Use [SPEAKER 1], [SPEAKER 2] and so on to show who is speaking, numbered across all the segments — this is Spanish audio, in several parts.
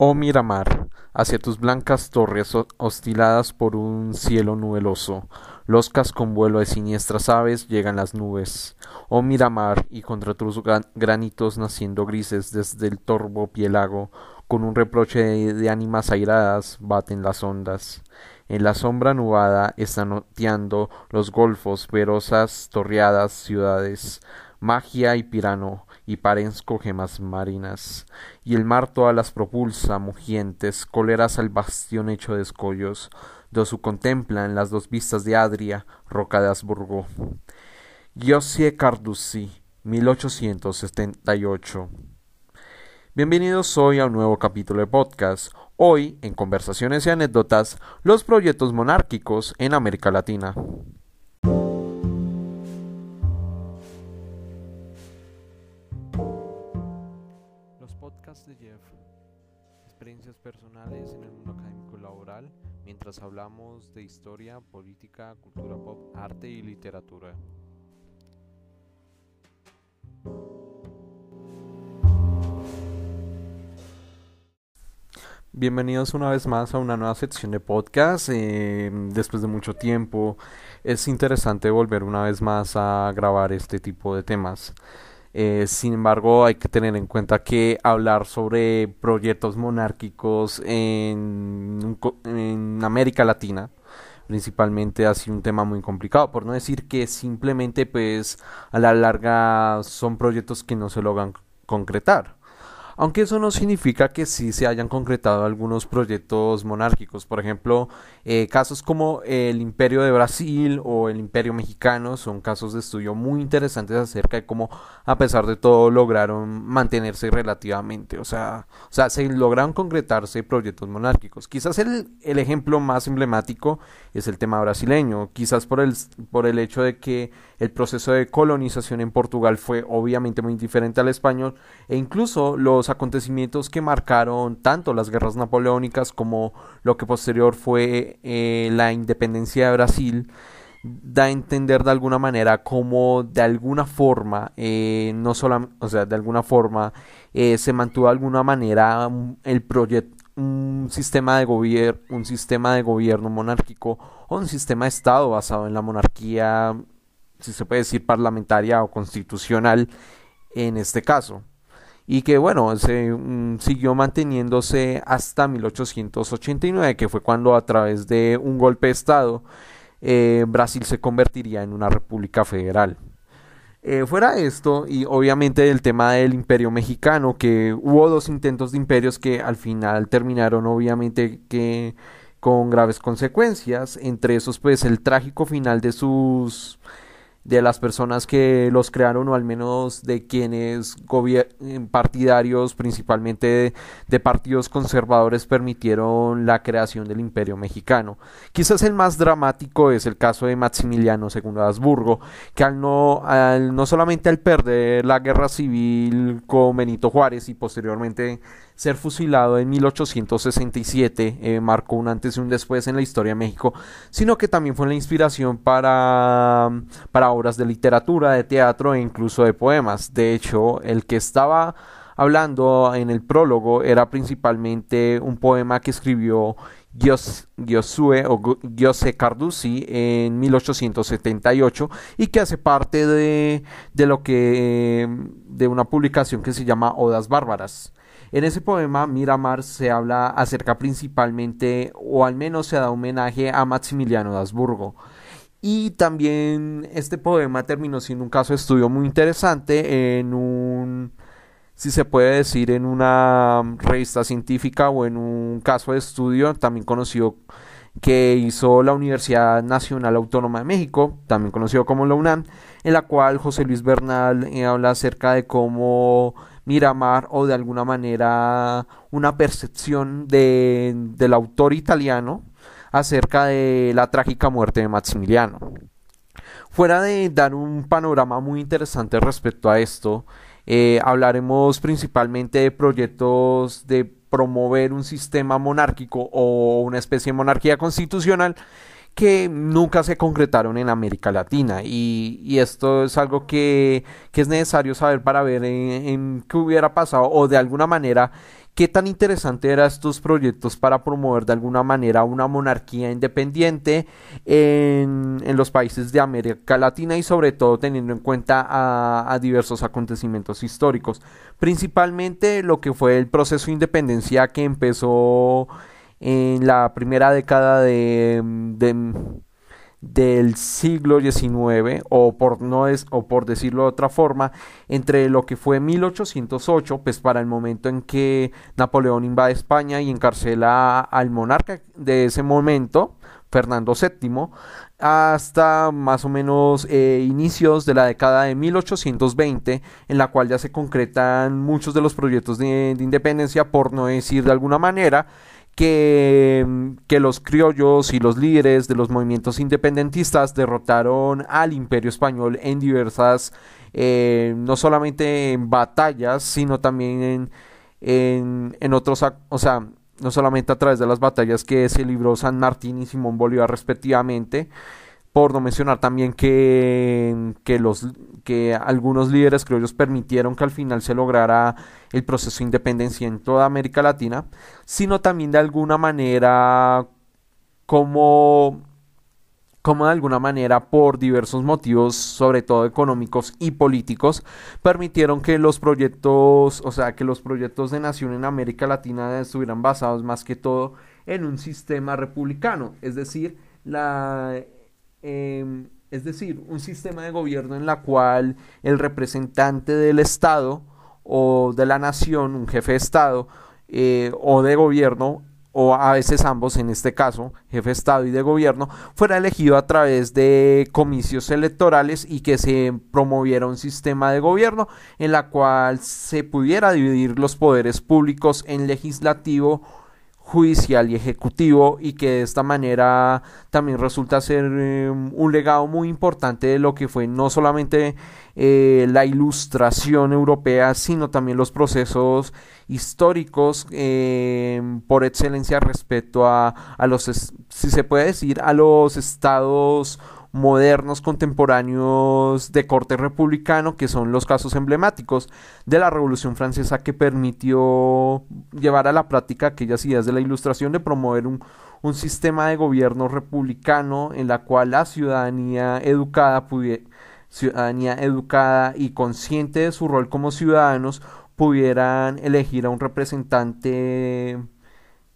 [SPEAKER 1] Oh Miramar, hacia tus blancas torres hostiladas por un cielo nubeloso, loscas con vuelo de siniestras aves llegan las nubes. Oh Miramar, y contra tus granitos naciendo grises desde el torvo pielago, con un reproche de, ánimas airadas baten las ondas. En la sombra nubada están oteando los golfos, verosas torreadas ciudades, magia y pirano, y parenzco gemas marinas, y el mar todas las propulsa, mugientes, coleras al bastión hecho de escollos, do su contemplan las dos vistas de Adria, roca de Asburgo. Giosie Carducci, 1878. Bienvenidos hoy a un nuevo capítulo de podcast. Hoy, en conversaciones y anécdotas, los proyectos monárquicos en América Latina. Personales en el mundo académico laboral, mientras hablamos de historia, política, cultura pop, arte y literatura. Bienvenidos una vez más a una nueva sección de podcast. Eh, después de mucho tiempo, es interesante volver una vez más a grabar este tipo de temas. Eh, sin embargo, hay que tener en cuenta que hablar sobre proyectos monárquicos en, en América Latina principalmente ha sido un tema muy complicado, por no decir que simplemente pues a la larga son proyectos que no se logran concretar. Aunque eso no significa que sí se hayan concretado algunos proyectos monárquicos. Por ejemplo, eh, casos como el Imperio de Brasil o el Imperio Mexicano son casos de estudio muy interesantes acerca de cómo, a pesar de todo, lograron mantenerse relativamente. O sea, o sea se lograron concretarse proyectos monárquicos. Quizás el, el ejemplo más emblemático es el tema brasileño. Quizás por el, por el hecho de que el proceso de colonización en Portugal fue obviamente muy diferente al español e incluso los acontecimientos que marcaron tanto las guerras napoleónicas como lo que posterior fue eh, la independencia de Brasil da a entender de alguna manera como de alguna forma eh, no solo o sea de alguna forma eh, se mantuvo de alguna manera el proyecto un sistema de gobierno un sistema de gobierno monárquico o un sistema de estado basado en la monarquía si se puede decir parlamentaria o constitucional en este caso y que bueno, mm, siguió manteniéndose hasta 1889, que fue cuando a través de un golpe de Estado eh, Brasil se convertiría en una república federal. Eh, fuera esto, y obviamente el tema del imperio mexicano, que hubo dos intentos de imperios que al final terminaron obviamente que con graves consecuencias, entre esos pues el trágico final de sus de las personas que los crearon o al menos de quienes eh, partidarios principalmente de, partidos conservadores permitieron la creación del imperio mexicano. Quizás el más dramático es el caso de Maximiliano II de Habsburgo, que al no, al, no solamente al perder la guerra civil con Benito Juárez y posteriormente ser fusilado en 1867 eh, marcó un antes y un después en la historia de México, sino que también fue la inspiración para, para obras de literatura, de teatro e incluso de poemas. De hecho, el que estaba hablando en el prólogo era principalmente un poema que escribió Giosué o Giose Carducci en 1878 y que hace parte de, de lo que de una publicación que se llama Odas Bárbaras. En ese poema, Miramar se habla acerca principalmente, o al menos se da homenaje a Maximiliano de Habsburgo. Y también este poema terminó siendo un caso de estudio muy interesante en un, si se puede decir, en una revista científica o en un caso de estudio también conocido que hizo la Universidad Nacional Autónoma de México, también conocido como la UNAM, en la cual José Luis Bernal eh, habla acerca de cómo Miramar o de alguna manera una percepción de, del autor italiano acerca de la trágica muerte de Maximiliano. Fuera de dar un panorama muy interesante respecto a esto, eh, hablaremos principalmente de proyectos de promover un sistema monárquico o una especie de monarquía constitucional que nunca se concretaron en América Latina. Y, esto es algo que, es necesario saber para ver en, qué hubiera pasado o de alguna manera qué tan interesante eran estos proyectos para promover de alguna manera una monarquía independiente en, los países de América Latina y sobre todo teniendo en cuenta a, diversos acontecimientos históricos, principalmente lo que fue el proceso de independencia que empezó en la primera década de del siglo XIX o por no es o por decirlo de otra forma entre lo que fue 1808 pues para el momento en que Napoleón invade España y encarcela al monarca de ese momento Fernando VII hasta más o menos eh, inicios de la década de 1820 en la cual ya se concretan muchos de los proyectos de independencia por no decir de alguna manera que, los criollos y los líderes de los movimientos independentistas derrotaron al imperio español en diversas, eh, no solamente en batallas, sino también en, en, en otros, o sea, no solamente a través de las batallas que se libró San Martín y Simón Bolívar respectivamente, por no mencionar también que, que, los, que algunos líderes criollos permitieron que al final se lograra el proceso de independencia en toda América Latina, sino también de alguna manera como, como de alguna manera por diversos motivos, sobre todo económicos y políticos, permitieron que los proyectos, o sea, que los proyectos de nación en América Latina estuvieran basados más que todo en un sistema republicano, es decir, la Em, es decir, un sistema de gobierno en la cual el representante del Estado o de la nación, un jefe de Estado eh, o de gobierno, o a veces ambos, en este caso, jefe de Estado y de gobierno, fuera elegido a través de comicios electorales y que se promoviera un sistema de gobierno en la cual se pudiera dividir los poderes públicos en legislativo, judicial y ejecutivo y que de esta manera también resulta ser eh, un legado muy importante de lo que fue no solamente eh, la ilustración europea sino también los procesos históricos eh, por excelencia respecto a, a los si se puede decir a los estados modernos contemporáneos de corte republicano, que son los casos emblemáticos de la Revolución Francesa que permitió llevar a la práctica aquellas ideas de la Ilustración de promover un, sistema de gobierno republicano en la cual la ciudadanía educada ciudadanía educada y consciente de su rol como ciudadanos pudieran elegir a un representante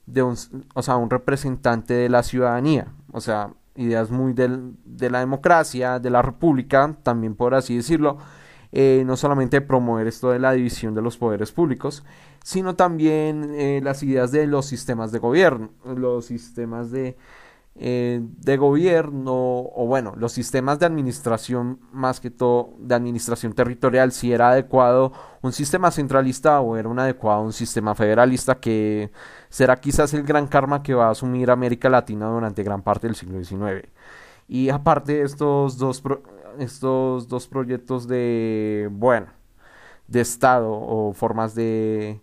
[SPEAKER 1] de un, o sea, un representante de la ciudadanía, o sea, ideas muy de la democracia, de la república, también por así decirlo, eh, no solamente promover esto de la división de los poderes públicos, sino también eh, las ideas de los sistemas de gobierno, los sistemas de, eh, de gobierno, o bueno, los sistemas de administración, más que todo de administración territorial, si era adecuado un sistema centralista o era un adecuado un sistema federalista que será quizás el gran karma que va a asumir América Latina durante gran parte del siglo XIX. Y aparte estos dos, estos dos proyectos de, bueno, de Estado o formas de,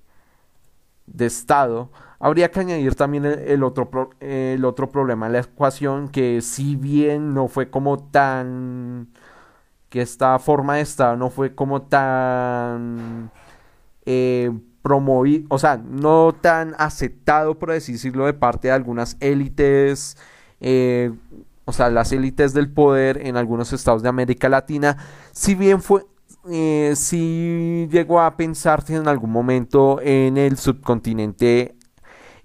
[SPEAKER 1] de Estado, habría que añadir también el, otro, el otro problema la ecuación, que si bien no fue como tan que esta forma de Estado no fue como tan eh, promovido, o sea, no tan aceptado, por decirlo, de parte de algunas élites, eh, o sea, las élites del poder en algunos estados de América Latina, si bien fue, eh, si llegó a pensarse en algún momento en el subcontinente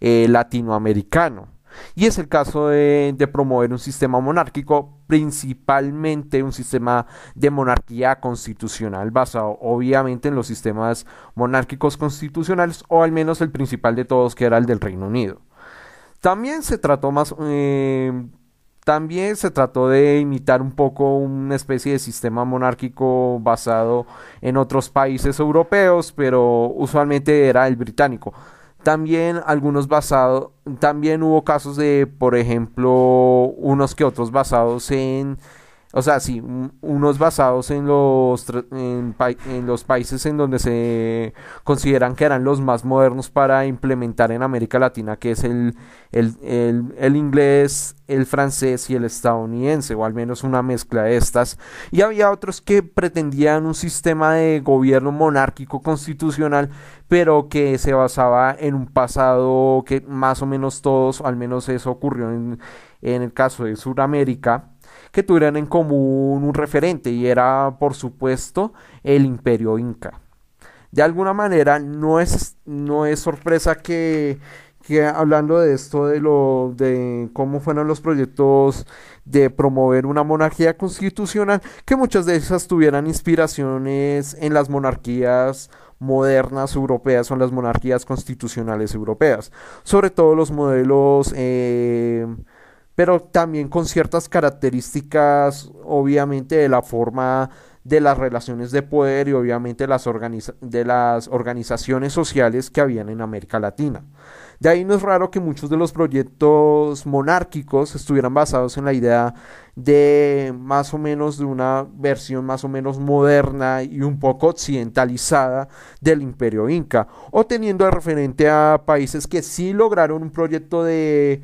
[SPEAKER 1] eh, latinoamericano. Y es el caso de, promover un sistema monárquico, principalmente un sistema de monarquía constitucional, basado obviamente en los sistemas monárquicos constitucionales, o al menos el principal de todos, que era el del Reino Unido. También se trató más... Eh, también se trató de imitar un poco una especie de sistema monárquico basado en otros países europeos, pero usualmente era el británico. También algunos basados, también hubo casos de, por ejemplo, unos que otros basados en o sea, sí, unos basados en los, en, los países en donde se consideran que eran los más modernos para implementar en América Latina, que es el, el, inglés, el francés y el estadounidense, o al menos una mezcla de estas. Y había otros que pretendían un sistema de gobierno monárquico constitucional, pero que se basaba en un pasado que más o menos todos, al menos eso ocurrió en, en el caso de Sudamérica que tuvieran en común un referente y era por supuesto el imperio inca. De alguna manera no es, no es sorpresa que, que hablando de esto de lo de cómo fueron los proyectos de promover una monarquía constitucional que muchas de esas tuvieran inspiraciones en las monarquías modernas europeas o en las monarquías constitucionales europeas sobre todo los modelos eh, pero también con ciertas características, obviamente, de la forma de las relaciones de poder y obviamente las de las organizaciones sociales que habían en América Latina. De ahí no es raro que muchos de los proyectos monárquicos estuvieran basados en la idea de más o menos de una versión más o menos moderna y un poco occidentalizada del imperio inca, o teniendo de referente a países que sí lograron un proyecto de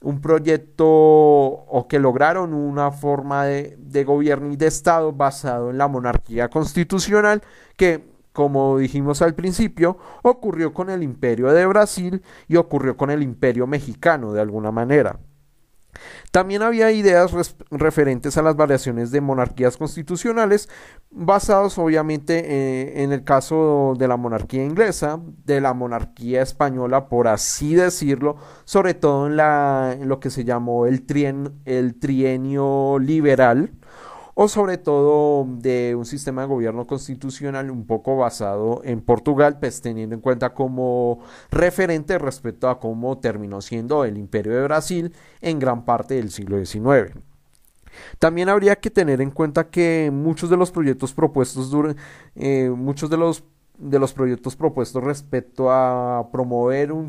[SPEAKER 1] un proyecto o que lograron una forma de, de, gobierno y de Estado basado en la monarquía constitucional que, como dijimos al principio, ocurrió con el imperio de Brasil y ocurrió con el imperio mexicano de alguna manera. También había ideas referentes a las variaciones de monarquías constitucionales, basados obviamente eh, en el caso de la monarquía inglesa, de la monarquía española, por así decirlo, sobre todo en, la, en lo que se llamó el, trien, el trienio liberal, o sobre todo de un sistema de gobierno constitucional un poco basado en Portugal, pues teniendo en cuenta como referente respecto a cómo terminó siendo el imperio de Brasil en gran parte del siglo XIX. También habría que tener en cuenta que muchos de los proyectos propuestos, eh, muchos de los, de los proyectos propuestos respecto a promover un,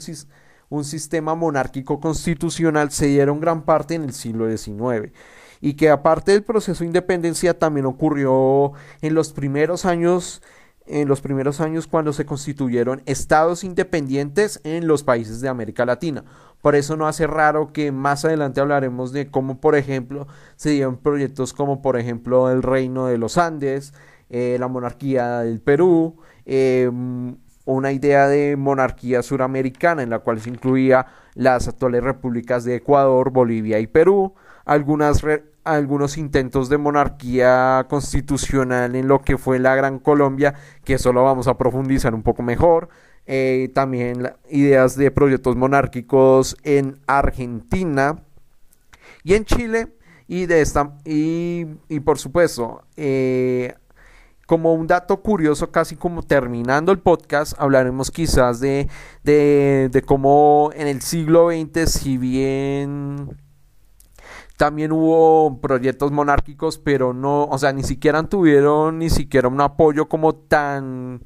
[SPEAKER 1] un sistema monárquico constitucional se dieron gran parte en el siglo XIX y que aparte del proceso de independencia también ocurrió en los primeros años en los primeros años cuando se constituyeron estados independientes en los países de América Latina. Por eso no hace raro que más adelante hablaremos de cómo, por ejemplo, se dieron proyectos como, por ejemplo, el Reino de los Andes, eh, la monarquía del Perú, em, una idea de monarquía suramericana en la cual se incluía las actuales repúblicas de Ecuador, Bolivia y Perú, algunas algunos intentos de monarquía constitucional en lo que fue la Gran Colombia, que eso lo vamos a profundizar un poco mejor. Eh, también ideas de proyectos monárquicos en Argentina y en Chile. Y, de esta, y, y por supuesto, eh, como un dato curioso, casi como terminando el podcast, hablaremos quizás de, de, de cómo en el siglo XX, si bien también hubo proyectos monárquicos, pero no, o sea, ni siquiera tuvieron ni siquiera un apoyo como tan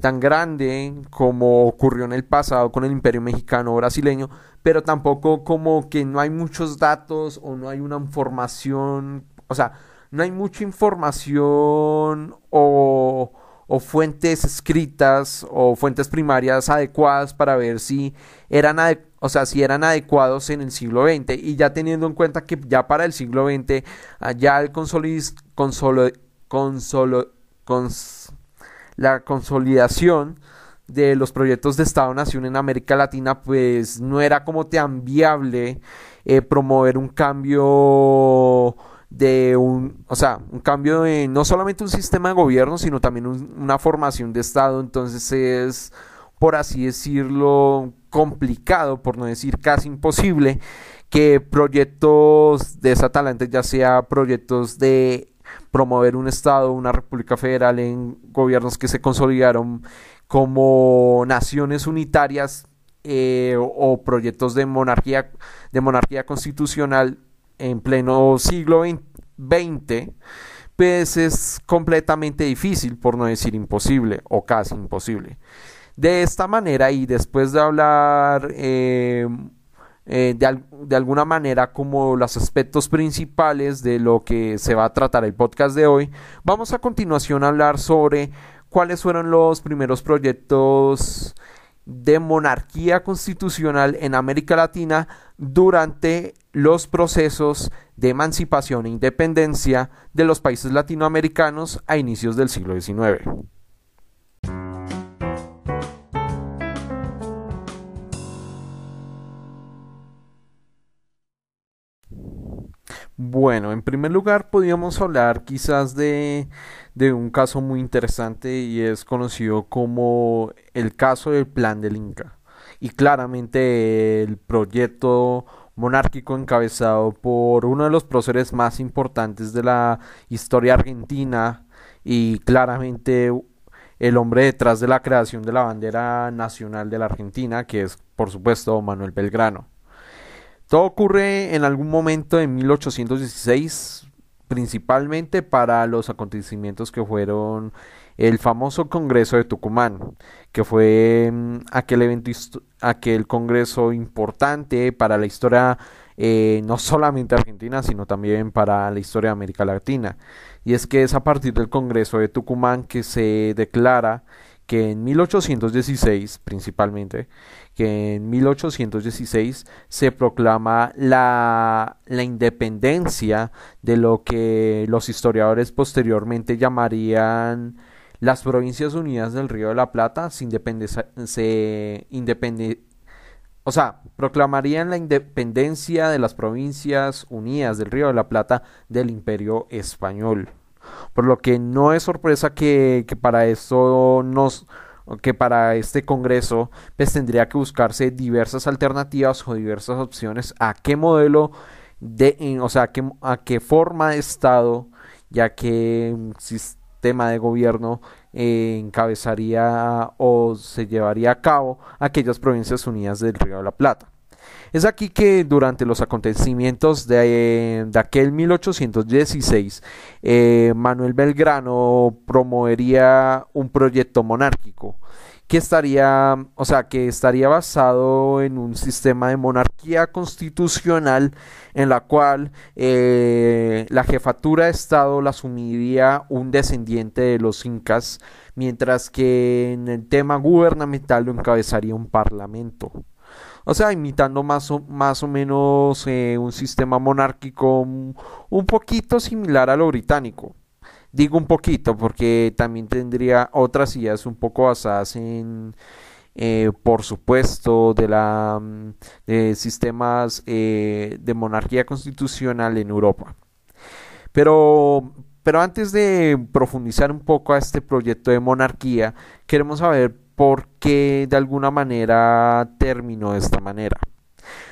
[SPEAKER 1] tan grande como ocurrió en el pasado con el imperio mexicano brasileño, pero tampoco como que no hay muchos datos o no hay una información, o sea, no hay mucha información o o fuentes escritas o fuentes primarias adecuadas para ver si eran, o sea, si eran adecuados en el siglo XX y ya teniendo en cuenta que ya para el siglo XX ah, ya el la consolidación de los proyectos de Estado-Nación en América Latina pues no era como tan viable eh, promover un cambio de un, o sea, un cambio de no solamente un sistema de gobierno, sino también una formación de Estado. Entonces es, por así decirlo, complicado, por no decir casi imposible, que proyectos de esa talante, ya sea proyectos de promover un Estado, una República Federal en gobiernos que se consolidaron como naciones unitarias eh, o proyectos de monarquía, de monarquía constitucional en pleno siglo XX, pues es completamente difícil, por no decir imposible o casi imposible. De esta manera y después de hablar eh, de, de, alguna manera como los aspectos principales de lo que se va a tratar el podcast de hoy. Vamos a continuación a hablar sobre cuáles fueron los primeros proyectos de monarquía constitucional en América Latina durante los procesos de emancipación e independencia de los países latinoamericanos a inicios del siglo XIX. Bueno, en primer lugar podríamos hablar quizás de, de, un caso muy interesante y es conocido como el caso del Plan del Inca. Y claramente el proyecto monárquico encabezado por uno de los próceres más importantes de la historia argentina y claramente el hombre detrás de la creación de la bandera nacional de la Argentina, que es por supuesto Manuel Belgrano. Todo ocurre en algún momento en 1816, principalmente para los acontecimientos que fueron el famoso Congreso de Tucumán, que fue mm, aquel evento, aquel congreso importante para la historia eh, no solamente argentina, sino también para la historia de América Latina. Y es que es a partir del Congreso de Tucumán que se declara que en 1816 principalmente, que en 1816 se proclama la, la independencia de lo que los historiadores posteriormente llamarían las Provincias Unidas del Río de la Plata se, se o sea, proclamarían la independencia de las Provincias Unidas del Río de la Plata del Imperio Español. Por lo que no es sorpresa que, para esto nos que para este congreso pues tendría que buscarse diversas alternativas o diversas opciones a qué modelo de o sea a qué, a qué forma de estado ya que sistema de gobierno eh, encabezaría o se llevaría a cabo aquellas provincias unidas del Río de la Plata es aquí que durante los acontecimientos de, aquel 1816, eh, Manuel Belgrano promovería un proyecto monárquico que estaría, o sea, que estaría basado en un sistema de monarquía constitucional en la cual eh, la jefatura de Estado la asumiría un descendiente de los incas, mientras que en el tema gubernamental lo encabezaría un parlamento. O sea, imitando más o, más o menos eh, un sistema monárquico un, poquito similar a lo británico. Digo un poquito porque también tendría otras ideas un poco basadas en, eh, por supuesto, de la mm, de sistemas eh, de monarquía constitucional en Europa. Pero, pero antes de profundizar un poco a este proyecto de monarquía, queremos saber porque de alguna manera terminó de esta manera.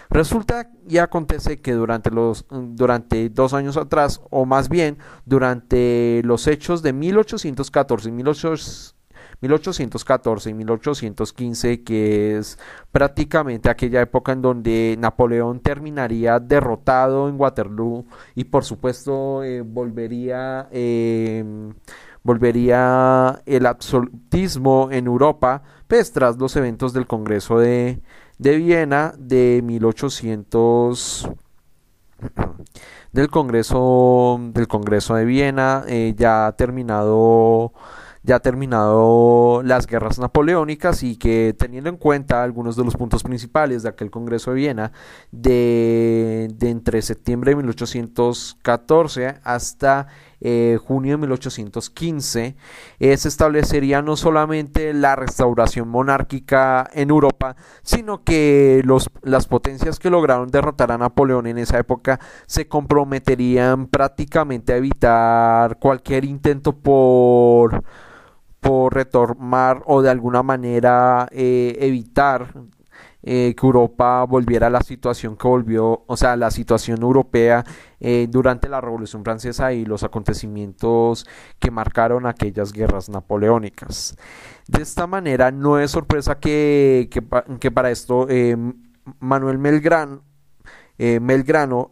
[SPEAKER 1] Resulta y acontece que durante los durante dos años atrás, o más bien durante los hechos de 1814 y 1814 y 1815, que es prácticamente aquella época en donde Napoleón terminaría derrotado en Waterloo y por supuesto eh, volvería eh, volvería el absolutismo en Europa, pues tras los eventos del Congreso de, de Viena de 1800 del Congreso del Congreso de Viena eh, ya terminado ya terminado las guerras napoleónicas y que teniendo en cuenta algunos de los puntos principales de aquel Congreso de Viena de, de entre septiembre de 1814 hasta eh, junio de 1815, eh, se establecería no solamente la restauración monárquica en Europa, sino que los, las potencias que lograron derrotar a Napoleón en esa época se comprometerían prácticamente a evitar cualquier intento por por retomar o de alguna manera eh, evitar eh, que Europa volviera a la situación que volvió, o sea, la situación europea eh, durante la Revolución Francesa y los acontecimientos que marcaron aquellas guerras napoleónicas. De esta manera, no es sorpresa que, que, para esto eh, Manuel Melgrán, Melgrano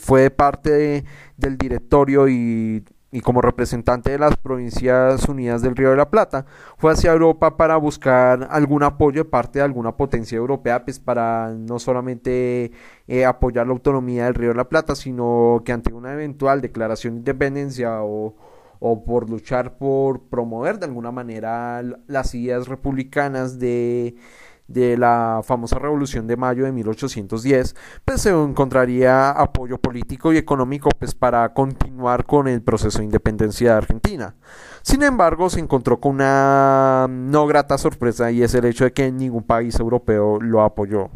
[SPEAKER 1] fue parte del directorio y y como representante de las Provincias Unidas del Río de la Plata, fue hacia Europa para buscar algún apoyo de parte de alguna potencia europea, pues para no solamente eh, apoyar la autonomía del Río de la Plata, sino que ante una eventual declaración de independencia o, o por luchar por promover de alguna manera las ideas republicanas de de la famosa Revolución de Mayo de 1810, pues se encontraría apoyo político y económico pues para continuar con el proceso de independencia de Argentina. Sin embargo, se encontró con una no grata sorpresa y es el hecho de que ningún país europeo lo apoyó.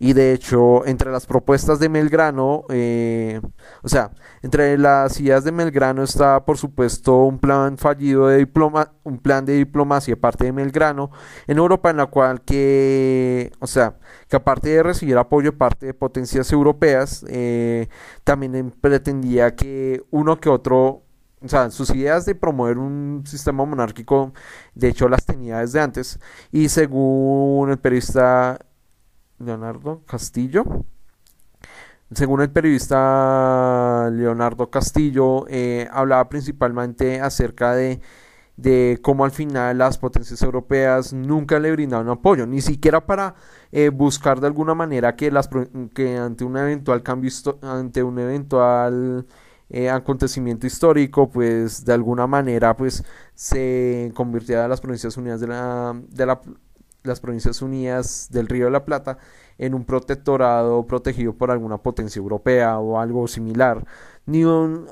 [SPEAKER 1] Y de hecho, entre las propuestas de Melgrano, eh, o sea, entre las ideas de Melgrano está, por supuesto, un plan fallido de diploma, un plan de diplomacia parte de Melgrano en Europa, en la cual que, o sea, que aparte de recibir apoyo de parte de potencias europeas, eh, también pretendía que uno que otro o sea, sus ideas de promover un sistema monárquico, de hecho las tenía desde antes, y según el periodista Leonardo Castillo. Según el periodista Leonardo Castillo, eh, hablaba principalmente acerca de, de cómo al final las potencias europeas nunca le brindaron apoyo, ni siquiera para eh, buscar de alguna manera que, las, que ante un eventual cambio, ante un eventual eh, acontecimiento histórico, pues de alguna manera pues se convirtiera las Provincias Unidas de la, de la las Provincias Unidas del Río de la Plata en un protectorado protegido por alguna potencia europea o algo similar. Ni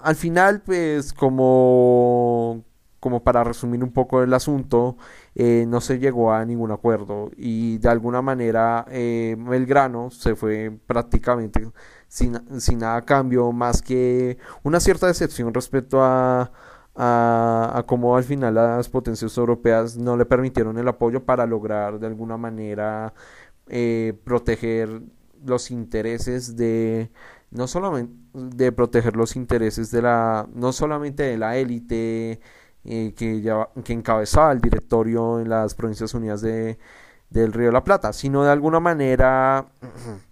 [SPEAKER 1] al final, pues como, como para resumir un poco el asunto, eh, no se llegó a ningún acuerdo y de alguna manera eh, Belgrano se fue prácticamente sin, sin nada a cambio más que una cierta decepción respecto a a, cómo al final las potencias europeas no le permitieron el apoyo para lograr de alguna manera eh, proteger los intereses de no solamente de proteger los intereses de la no solamente de la élite eh, que, que encabezaba el directorio en las provincias unidas de, del Río de la Plata sino de alguna manera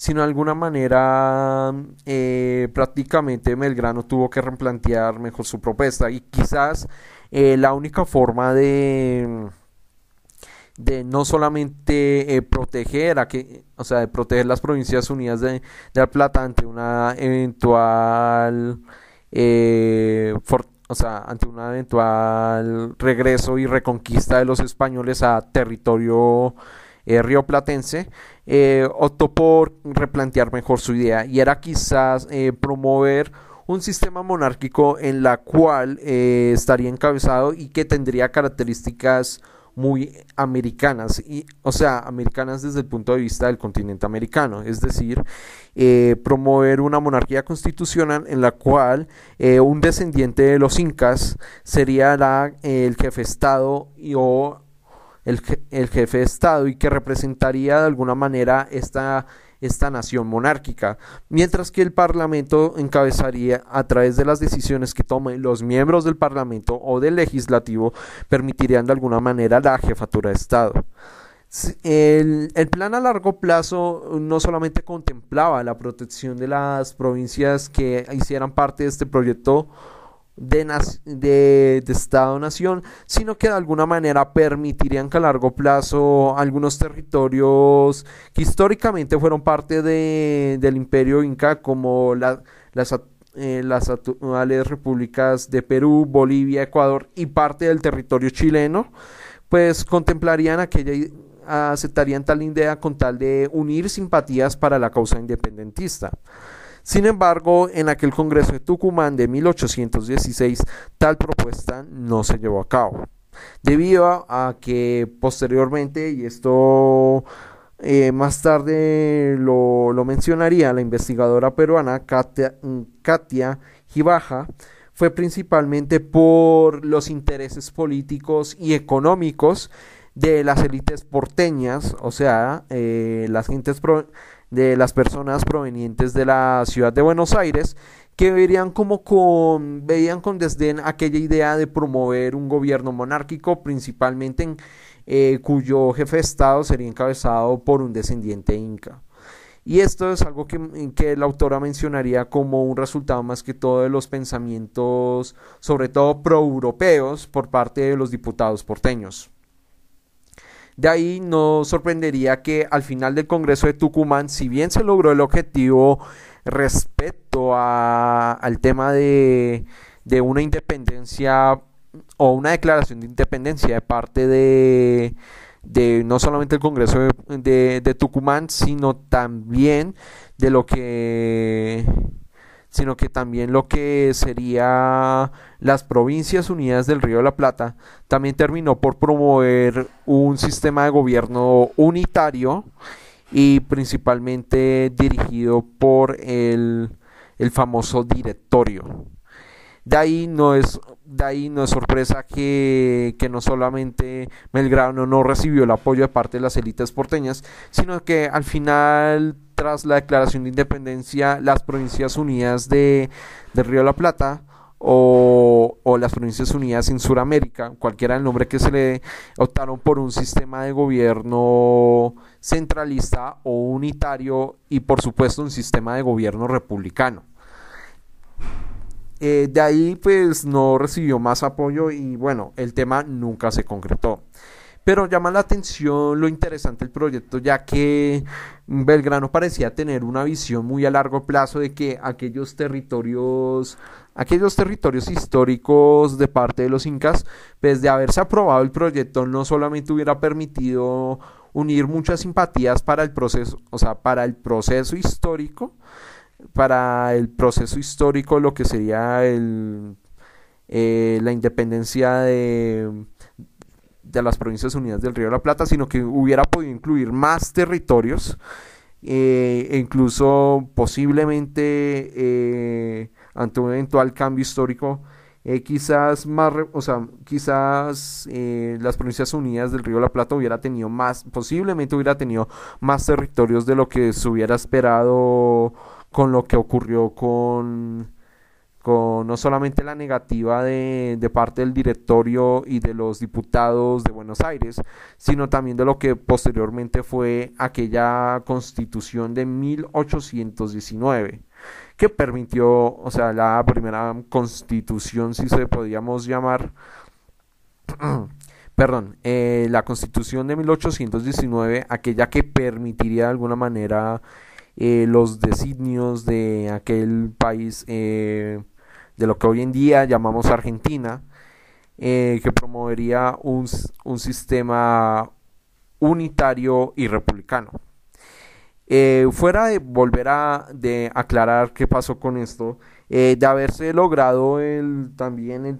[SPEAKER 1] sino de alguna manera eh, prácticamente Melgrano tuvo que replantear mejor su propuesta. Y quizás eh, la única forma de de no solamente eh, proteger a que o sea de proteger las provincias unidas de, de la plata ante una eventual o sea ante una eventual regreso y reconquista de los españoles a territorio rioplatense eh, optó por replantear mejor su idea y era quizás eh, promover un sistema monárquico en la cual eh, estaría encabezado y que tendría características muy americanas y o sea americanas desde el punto de vista del continente americano. Es decir promover una monarquía constitucional en la cual un descendiente de los incas sería la, el jefe estado y, o el, jefe de Estado y que representaría de alguna manera esta, nación monárquica, mientras que el Parlamento encabezaría a través de las decisiones que tomen los miembros del Parlamento o del legislativo, permitirían de alguna manera la jefatura de Estado. El, el, plan a largo plazo no solamente contemplaba la protección de las provincias que hicieran parte de este proyecto de, de, Estado-Nación, sino que de alguna manera permitirían que a largo plazo algunos territorios que históricamente fueron parte de, del imperio inca, como la, las, eh, las actuales repúblicas de Perú, Bolivia, Ecuador y parte del territorio chileno, pues contemplarían aquella aceptarían tal idea con tal de unir simpatías para la causa independentista. Sin embargo, en aquel Congreso de Tucumán de 1816, tal propuesta no se llevó a cabo, debido a que posteriormente, y esto eh, más tarde lo, mencionaría la investigadora peruana Katia, Katia Gibaja, fue principalmente por los intereses políticos y económicos de las élites porteñas, o sea, eh, las gentes de las personas provenientes de la ciudad de Buenos Aires que verían como con veían con desdén aquella idea de promover un gobierno monárquico principalmente en, eh, cuyo jefe de estado sería encabezado por un descendiente inca Y esto es algo que, que la autora mencionaría como un resultado más que todo de los pensamientos, sobre todo pro-europeos, por parte de los diputados porteños. De ahí no sorprendería que al final del Congreso de Tucumán, si bien se logró el objetivo respecto al tema de, de una independencia o una declaración de independencia de parte de, no solamente el Congreso de, Tucumán, sino también de lo que sino que también lo que sería las Provincias Unidas del Río de la Plata, también terminó por promover un sistema de gobierno unitario y principalmente dirigido por el, el famoso directorio. De ahí no es, de ahí no es sorpresa que, que no solamente Belgrano no recibió el apoyo de parte de las élites porteñas, sino que al final, tras la declaración de independencia, las Provincias Unidas de, de Río de la Plata o, o, las Provincias Unidas en Sudamérica, cualquiera el nombre que se le optaron por un sistema de gobierno centralista o unitario y por supuesto un sistema de gobierno republicano. Eh, de ahí pues no recibió más apoyo y bueno, el tema nunca se concretó. Pero llama la atención lo interesante del proyecto ya que Belgrano parecía tener una visión muy a largo plazo de que aquellos territorios, aquellos territorios históricos de parte de los incas, pues de haberse aprobado el proyecto no solamente hubiera permitido unir muchas simpatías para el proceso, o sea, para el proceso histórico, para el proceso histórico, lo que sería el, eh, la independencia de, de las Provincias Unidas del Río de la Plata, sino que hubiera podido incluir más territorios eh, e incluso posiblemente eh, ante un eventual cambio histórico quizás más o sea quizás las provincias unidas del río de la plata hubiera tenido más posiblemente hubiera tenido más territorios de lo que se hubiera esperado con lo que ocurrió con, con no solamente la negativa de, parte del directorio y de los diputados de Buenos Aires, sino también de lo que posteriormente fue aquella constitución de 1819 que permitió, o sea, la primera constitución, si se podíamos llamar, perdón, eh, la constitución de 1819, aquella que permitiría de alguna manera eh, los designios de aquel país eh, de lo que hoy en día llamamos Argentina, eh, que promovería un, un, sistema unitario y republicano. fuera de volver a de aclarar qué pasó con esto, de haberse logrado el, también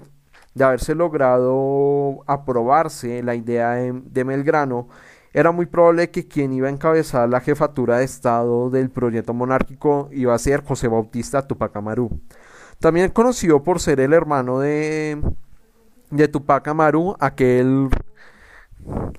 [SPEAKER 1] de haberse logrado aprobarse la idea de, de Melgrano, era muy probable que quien iba a encabezar la jefatura de Estado del proyecto monárquico iba a ser José Bautista Tupac Amaru. También conocido por ser el hermano de, de Tupac Amaru, aquel,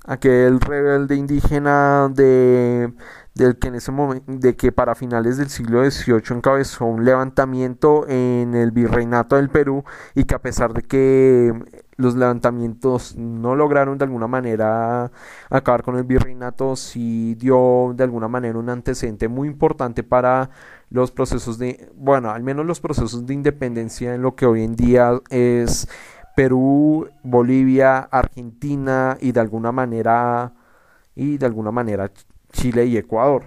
[SPEAKER 1] aquel rebelde indígena de, del que en ese de que para finales del siglo XVIII encabezó un levantamiento en el virreinato del Perú y que a pesar de que los levantamientos no lograron de alguna manera acabar con el virreinato, sí dio de alguna manera un antecedente muy importante para los procesos de, bueno, al menos los procesos de independencia en lo que hoy en día es Perú, Bolivia, Argentina y de alguna manera y de alguna manera Chile y Ecuador.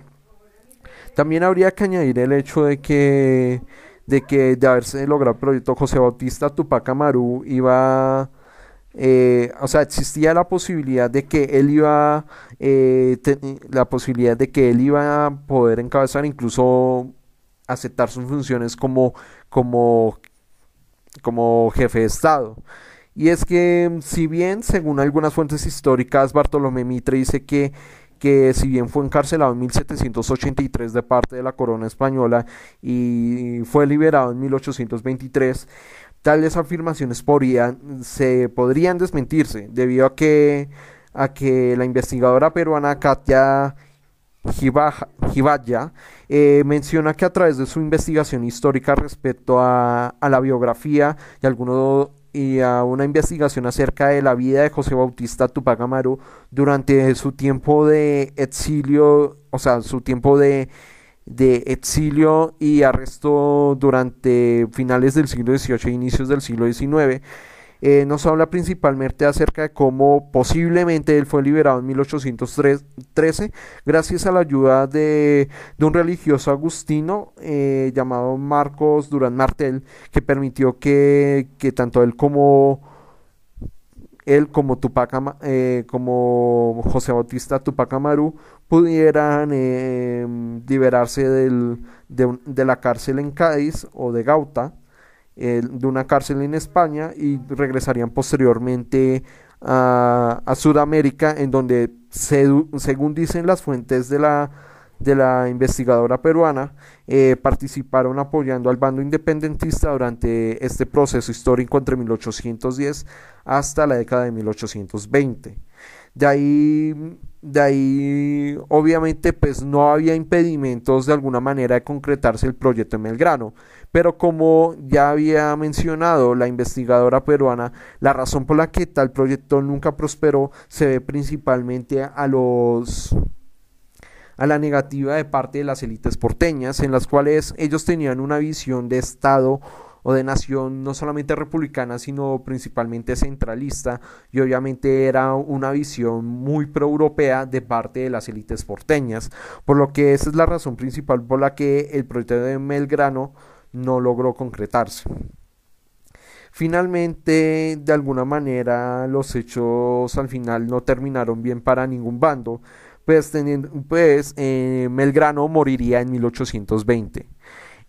[SPEAKER 1] También habría que añadir el hecho de que de que de haberse logrado el proyecto José Bautista Tupac Amaru iba eh, o sea, existía la posibilidad de que él iba, eh, la posibilidad de que él iba a poder encabezar, incluso aceptar sus funciones como, como, como jefe de Estado. Y es que, si bien, según algunas fuentes históricas, Bartolomé Mitre dice que que si bien fue encarcelado en 1783 de parte de la corona española y fue liberado en 1823, tales afirmaciones podrían, se podrían desmentirse debido a que, a que la investigadora peruana Katia Jibaya eh, menciona que a través de su investigación histórica respecto a, a la biografía y algunos y a una investigación acerca de la vida de José Bautista Tupac Amaru durante su tiempo de exilio, o sea, su tiempo de, de exilio y arresto durante finales del siglo XVIII e inicios del siglo XIX, eh, nos habla principalmente acerca de cómo posiblemente él fue liberado en 1813 gracias a la ayuda de, un religioso agustino eh, llamado Marcos Durán Martel, que permitió que, tanto él como él como eh, como José Bautista Tupac Amaru pudieran liberarse de, de la cárcel en Cádiz o de Gauta de una cárcel en España y regresarían posteriormente a, Sudamérica, en donde, según dicen las fuentes de la, de la investigadora peruana, eh, participaron apoyando al bando independentista durante este proceso histórico entre 1810 hasta la década de 1820. De ahí, de ahí, obviamente, pues no había impedimentos de alguna manera de concretarse el proyecto en Belgrano. Pero como ya había mencionado la investigadora peruana, la razón por la que tal proyecto nunca prosperó se ve principalmente a la negativa de parte de las élites porteñas, en las cuales ellos tenían una visión de Estado o de nación no solamente republicana, sino principalmente centralista, y obviamente era una visión muy pro-europea de parte de las élites porteñas, por lo que esa es la razón principal por la que el proyecto de Melgrano no logró concretarse. Finalmente, de alguna manera, los hechos al final no terminaron bien para ningún bando, pues, pues eh, Melgrano moriría en 1820.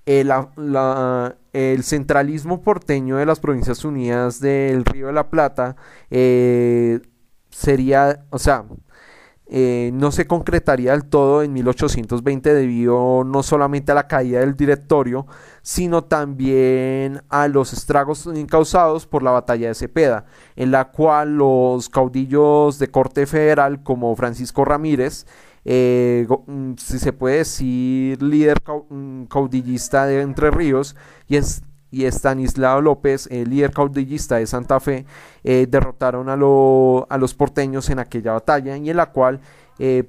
[SPEAKER 1] Eh, el centralismo porteño de las Provincias Unidas del Río de la Plata eh, sería, o sea, eh, no se concretaría del todo en 1820 debido no solamente a la caída del directorio, sino también a los estragos causados por la batalla de Cepeda, en la cual los caudillos de corte federal como Francisco Ramírez eh, mm, si se puede decir, líder mm, caudillista de Entre Ríos y, es, y Estanislao López, el líder caudillista de Santa Fe, eh, derrotaron a, a, los porteños en aquella batalla y en la cual eh,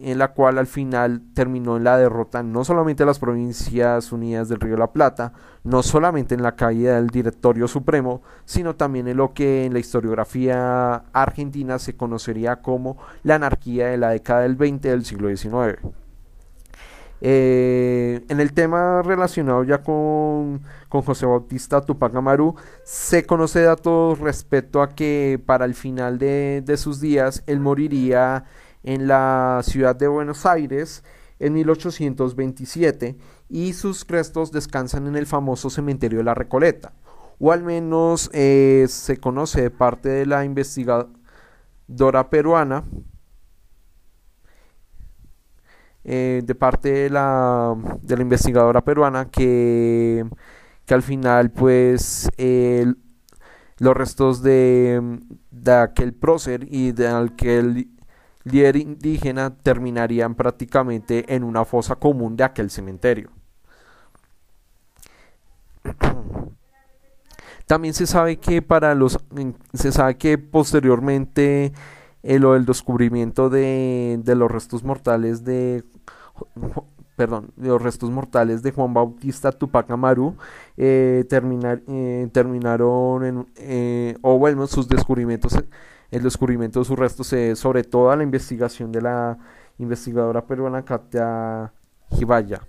[SPEAKER 1] en la cual al final terminó en la derrota no solamente las Provincias Unidas del Río de la Plata, no solamente en la caída del Directorio Supremo, sino también en lo que en la historiografía argentina se conocería como la anarquía de la década del 20 del siglo XIX. Eh, en el tema relacionado ya con, José Bautista Tupac Amaru, se conoce datos respecto a que para el final de, de sus días él moriría en la ciudad de Buenos Aires en 1827 y sus restos descansan en el famoso cementerio de la Recoleta, o al menos eh, se conoce de parte de la investigadora peruana, eh, de parte de la, de la investigadora peruana que, que al final pues los restos de, de aquel prócer y de aquel líder indígena terminarían prácticamente en una fosa común de aquel cementerio. También se sabe que para los se sabe que posteriormente el lo del descubrimiento de, los restos mortales de perdón, los restos mortales de Juan Bautista Tupac Amaru eh, eh, terminaron en, eh, o bueno, sus descubrimientos el descubrimiento de sus restos sobre todo la investigación de la investigadora peruana Katia Jibaya.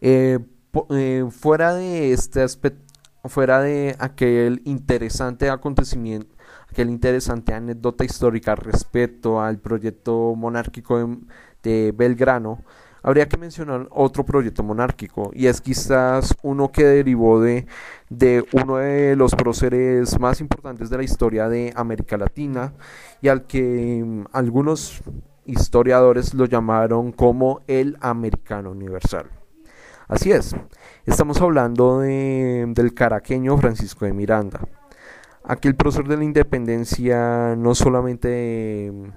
[SPEAKER 1] Eh, eh, fuera de este aspecto, fuera de aquel interesante acontecimiento, aquel interesante anécdota histórica respecto al proyecto monárquico de Belgrano, habría que mencionar otro proyecto monárquico y es quizás uno que derivó de, de uno de los próceres más importantes de la historia de América Latina y al que mm, algunos historiadores lo llamaron como el americano universal. Así es, estamos hablando de, del caraqueño Francisco de Miranda aquel proceso de la independencia no solamente de,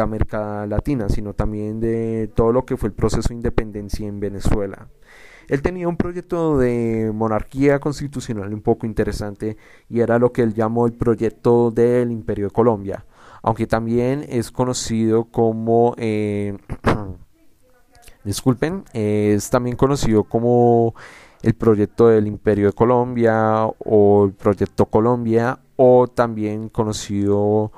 [SPEAKER 1] América Latina, sino también de todo lo que fue el proceso de independencia en Venezuela. Él tenía un proyecto de monarquía constitucional un poco interesante y era lo que él llamó el proyecto del Imperio de Colombia, aunque también es conocido como eh, disculpen, es también conocido como el proyecto del Imperio de Colombia o el proyecto Colombia o también conocido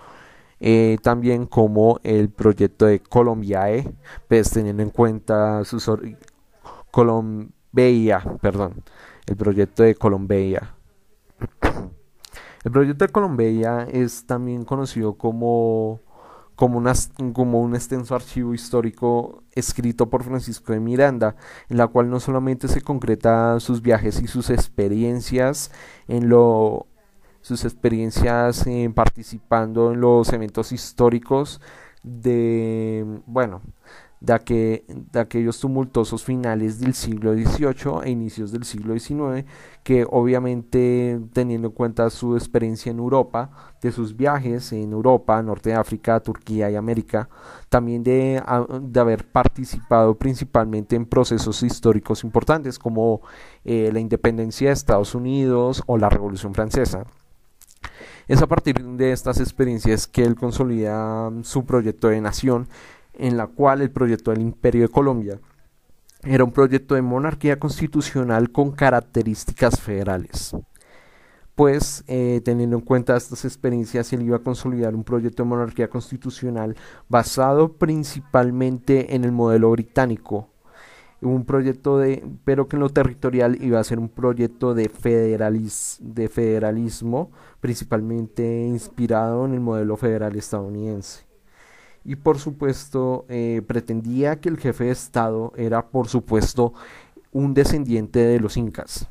[SPEAKER 1] eh, también como el proyecto de Colombiae, pues teniendo en cuenta sus Colombia, perdón, el proyecto de Colombia. El proyecto de Colombia es también conocido como como, como un extenso archivo histórico escrito por Francisco de Miranda, en la cual no solamente se concreta sus viajes y sus experiencias en lo sus experiencias en participando en los eventos históricos de bueno de, de aquellos tumultuosos finales del siglo XVIII e inicios del siglo XIX, que obviamente teniendo en cuenta su experiencia en Europa, de sus viajes en Europa, Norte de África, Turquía y América, también de, de haber participado principalmente en procesos históricos importantes como eh, la independencia de Estados Unidos o la Revolución Francesa. Es a partir de estas experiencias que él consolida su proyecto de nación en la cual el proyecto del Imperio de Colombia era un proyecto de monarquía constitucional con características federales. Pues eh, teniendo en cuenta estas experiencias, él iba a consolidar un proyecto de monarquía constitucional basado principalmente en el modelo británico, un proyecto de, pero que en lo territorial iba a ser un proyecto de, de federalismo, principalmente inspirado en el modelo federal estadounidense y por supuesto eh, pretendía que el jefe de Estado era por supuesto un descendiente de los incas.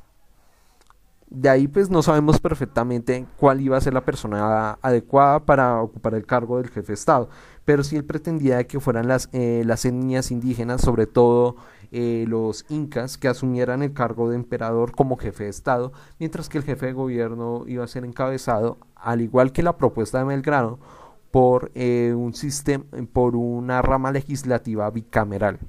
[SPEAKER 1] De ahí pues no sabemos perfectamente cuál iba a ser la persona adecuada para ocupar el cargo del jefe de Estado, pero sí él pretendía que fueran las, eh, las etnias indígenas, sobre todo eh, los incas, que asumieran el cargo de emperador como jefe de Estado, mientras que el jefe de gobierno iba a ser encabezado, al igual que la propuesta de Belgrano, por eh, un sistema, por una rama legislativa bicameral.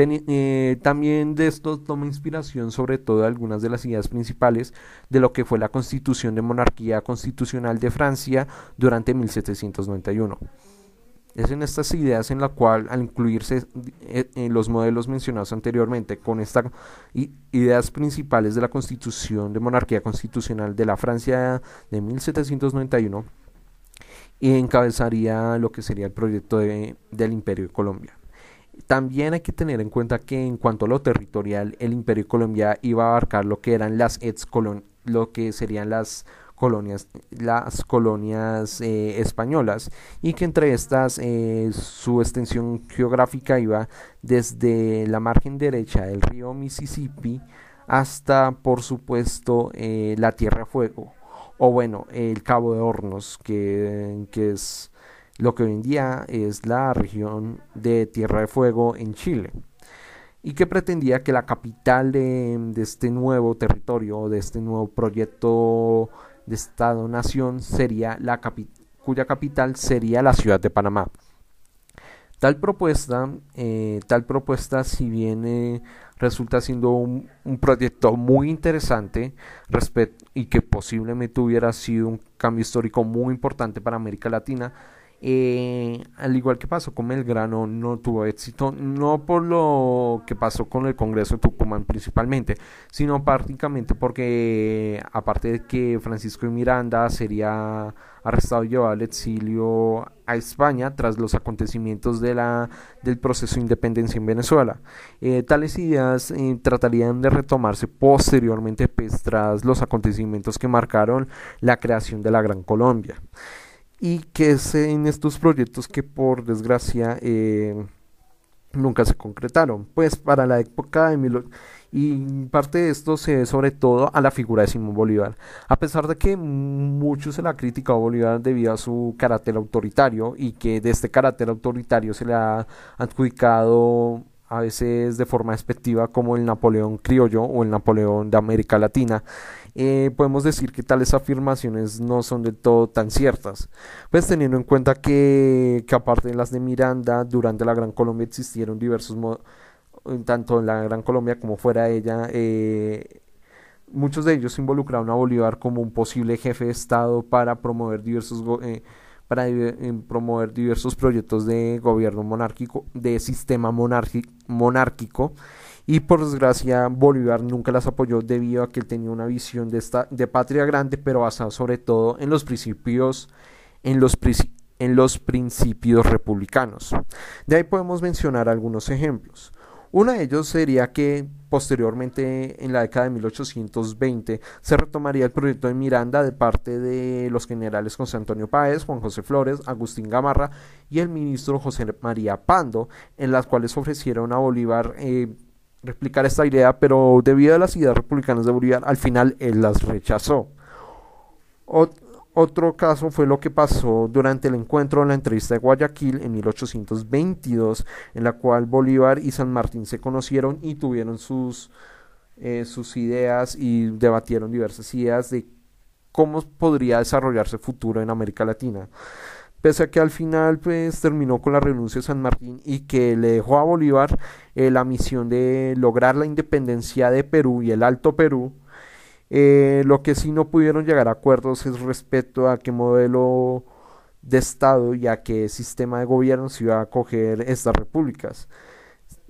[SPEAKER 1] Eh, también de esto toma inspiración sobre todo algunas de las ideas principales de lo que fue la constitución de monarquía constitucional de Francia durante 1791. Es en estas ideas en la cual al incluirse eh, en los modelos mencionados anteriormente con estas ideas principales de la constitución de monarquía constitucional de la Francia de 1791 y encabezaría lo que sería el proyecto de, del Imperio de Colombia. También hay que tener en cuenta que en cuanto a lo territorial, el Imperio de Colombia iba a abarcar lo que eran las ex lo que serían las colonias, las colonias eh, españolas, y que entre estas eh, su extensión geográfica iba desde la margen derecha del río Mississippi hasta, por supuesto, eh, la Tierra Fuego, o bueno, el Cabo de Hornos, que, es lo que hoy en día es la región de Tierra de Fuego en Chile, y que pretendía que la capital de, este nuevo territorio, de este nuevo proyecto de Estado-Nación, sería la cuya capital sería la ciudad de Panamá. Tal propuesta, eh, tal propuesta, si bien resulta siendo un, proyecto muy interesante y que posiblemente hubiera sido un cambio histórico muy importante para América Latina, eh, al igual que pasó con Belgrano, no tuvo éxito, no por lo que pasó con el Congreso de Tucumán principalmente, sino prácticamente porque, aparte de que Francisco de Miranda sería arrestado y llevado al exilio a España tras los acontecimientos de la, del proceso de independencia en Venezuela. Eh, tales ideas eh, tratarían de retomarse posteriormente pues, tras los acontecimientos que marcaron la creación de la Gran Colombia y que es en estos proyectos que por desgracia eh, nunca se concretaron. Pues para la época de mil y parte de esto se debe sobre todo a la figura de Simón Bolívar. A pesar de que muchos se la criticado a Bolívar debido a su carácter autoritario y que de este carácter autoritario se le ha adjudicado a veces de forma despectiva como el Napoleón criollo o el Napoleón de América Latina, eh, podemos decir que tales afirmaciones no son del todo tan ciertas, pues teniendo en cuenta que, aparte de las de Miranda, durante la Gran Colombia existieron diversos tanto en la Gran Colombia como fuera de ella, eh, muchos de ellos involucraron a Bolívar como un posible jefe de Estado para promover diversos, eh, para promover diversos proyectos de gobierno monárquico, de sistema monárquico, y por desgracia Bolívar nunca las apoyó debido a que él tenía una visión de, esta, de patria grande, pero basada sobre todo en los principios, en los, principios republicanos. De ahí podemos mencionar algunos ejemplos. Uno de ellos sería que posteriormente, en la década de 1820, se retomaría el proyecto de Miranda de parte de los generales José Antonio Páez, Juan José Flores, Agustín Gamarra y el ministro José María Pando, en las cuales ofrecieron a Bolívar eh, replicar esta idea, pero debido a las ideas republicanas de Bolívar, al final él las rechazó. Otro caso fue lo que pasó durante el encuentro en la entrevista de Guayaquil en 1822, en la cual Bolívar y San Martín se conocieron y tuvieron sus, eh, sus ideas y debatieron diversas ideas de cómo podría desarrollarse el futuro en América Latina. Pese a que al final pues terminó con la renuncia de San Martín y que le dejó a Bolívar eh, la misión de lograr la independencia de Perú y el Alto Perú, eh, lo que sí no pudieron llegar a acuerdos es respecto a qué modelo de Estado y a qué sistema de gobierno se iba a acoger estas repúblicas.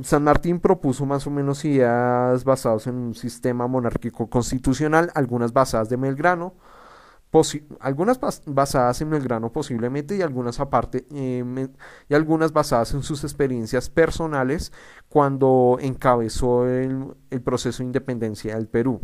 [SPEAKER 1] San Martín propuso más o menos ideas basadas en un sistema monárquico constitucional, algunas basadas de Belgrano, algunas basadas en Belgrano posiblemente y algunas aparte eh, y algunas basadas en sus experiencias personales cuando encabezó el proceso de independencia del Perú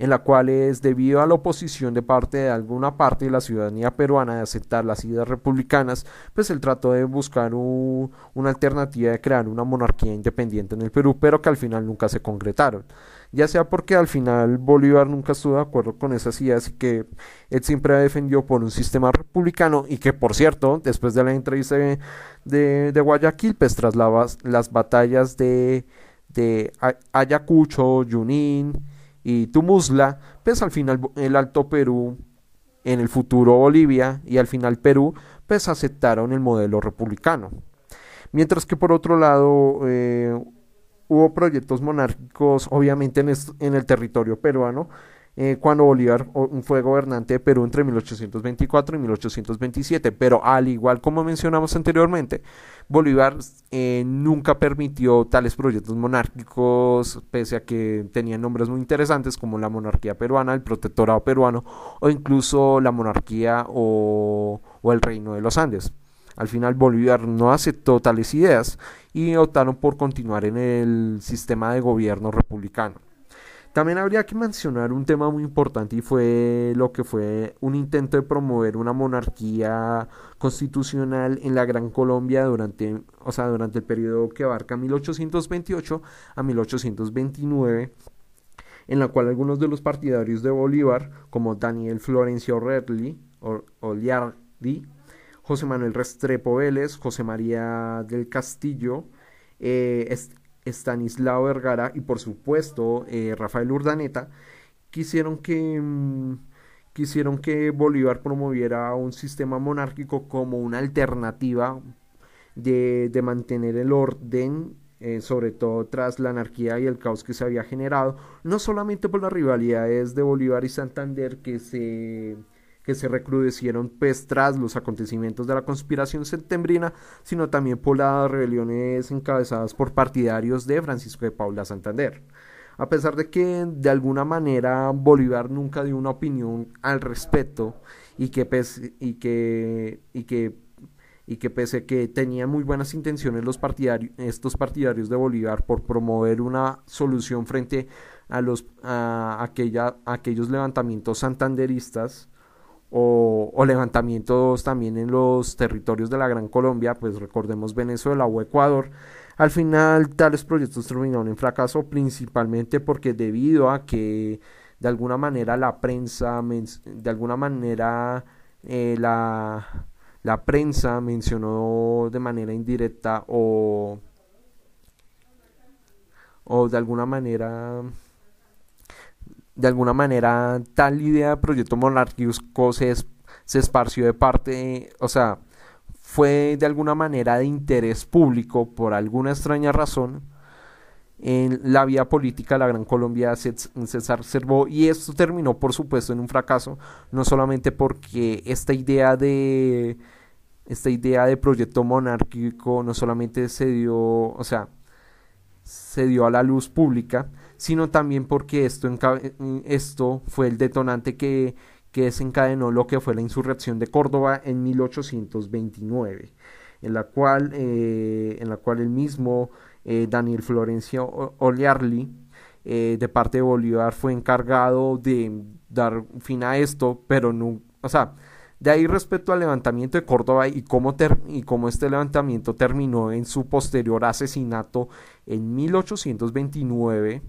[SPEAKER 1] en la cual es debido a la oposición de parte de alguna parte de la ciudadanía peruana de aceptar las ideas republicanas, pues él trató de buscar una alternativa de crear una monarquía independiente en el Perú, pero que al final nunca se concretaron. Ya sea porque al final Bolívar nunca estuvo de acuerdo con esas ideas y que él siempre defendió por un sistema republicano y que por cierto, después de la entrevista de, Guayaquil, pues tras las batallas de, de Ayacucho, Junín, y Tumusla, pues al final el Alto Perú, en el futuro Bolivia y al final Perú, pues aceptaron el modelo republicano. Mientras que por otro lado eh, hubo proyectos monárquicos, obviamente en, en el territorio peruano, eh, cuando Bolívar fue gobernante de Perú entre 1824 y 1827. Pero al igual como mencionamos anteriormente, Bolívar eh, nunca permitió tales proyectos monárquicos, pese a que tenían nombres muy interesantes como la monarquía peruana, el protectorado peruano o incluso la monarquía o, o el reino de los Andes. Al final Bolívar no aceptó tales ideas y optaron por continuar en el sistema de gobierno republicano. También habría que mencionar un tema muy importante y fue lo que fue un intento de promover una monarquía constitucional en la Gran Colombia durante, o sea, durante el periodo que abarca 1828 a 1829 en la cual algunos de los partidarios de Bolívar, como Daniel Florencio Redley, Oliardi, José Manuel Restrepo Vélez, José María del Castillo, eh, Stanislao Vergara y por supuesto eh, Rafael Urdaneta quisieron que mm, quisieron que Bolívar promoviera un sistema monárquico como una alternativa de, mantener el orden eh, sobre todo tras la anarquía y el caos que se había generado, no solamente por las rivalidades de Bolívar y Santander que se que se recrudecieron pues tras los acontecimientos de la conspiración septembrina, sino también por las rebeliones encabezadas por partidarios de Francisco de Paula Santander. A pesar de que de alguna manera Bolívar nunca dio una opinión al respecto y que pese, y que, y que, y que pese que tenía muy buenas intenciones los partidarios, estos partidarios de Bolívar por promover una solución frente a, los, a, aquella, a aquellos levantamientos santanderistas, o, levantamientos también en los territorios de la Gran Colombia, pues recordemos Venezuela o Ecuador. Al final tales proyectos terminaron en fracaso principalmente porque debido a que de alguna manera la prensa, de alguna manera eh, la, la prensa mencionó de manera indirecta o, o de alguna manera de alguna manera tal idea de proyecto monárquico se, esparció de parte, o sea, fue de alguna manera de interés público por alguna extraña razón en la vía política la Gran Colombia se exacerbó y esto terminó por supuesto en un fracaso, no solamente porque esta idea de esta idea de proyecto monárquico no solamente se dio, o sea, se dio a la luz pública, sino también porque esto, esto fue el detonante que, que desencadenó lo que fue la insurrección de Córdoba en 1829, en la cual, eh, en la cual el mismo eh, Daniel Florencio Oliarli, eh, de parte de Bolívar, fue encargado de dar fin a esto, pero no, o sea, de ahí respecto al levantamiento de Córdoba y cómo, y cómo este levantamiento terminó en su posterior asesinato en 1829,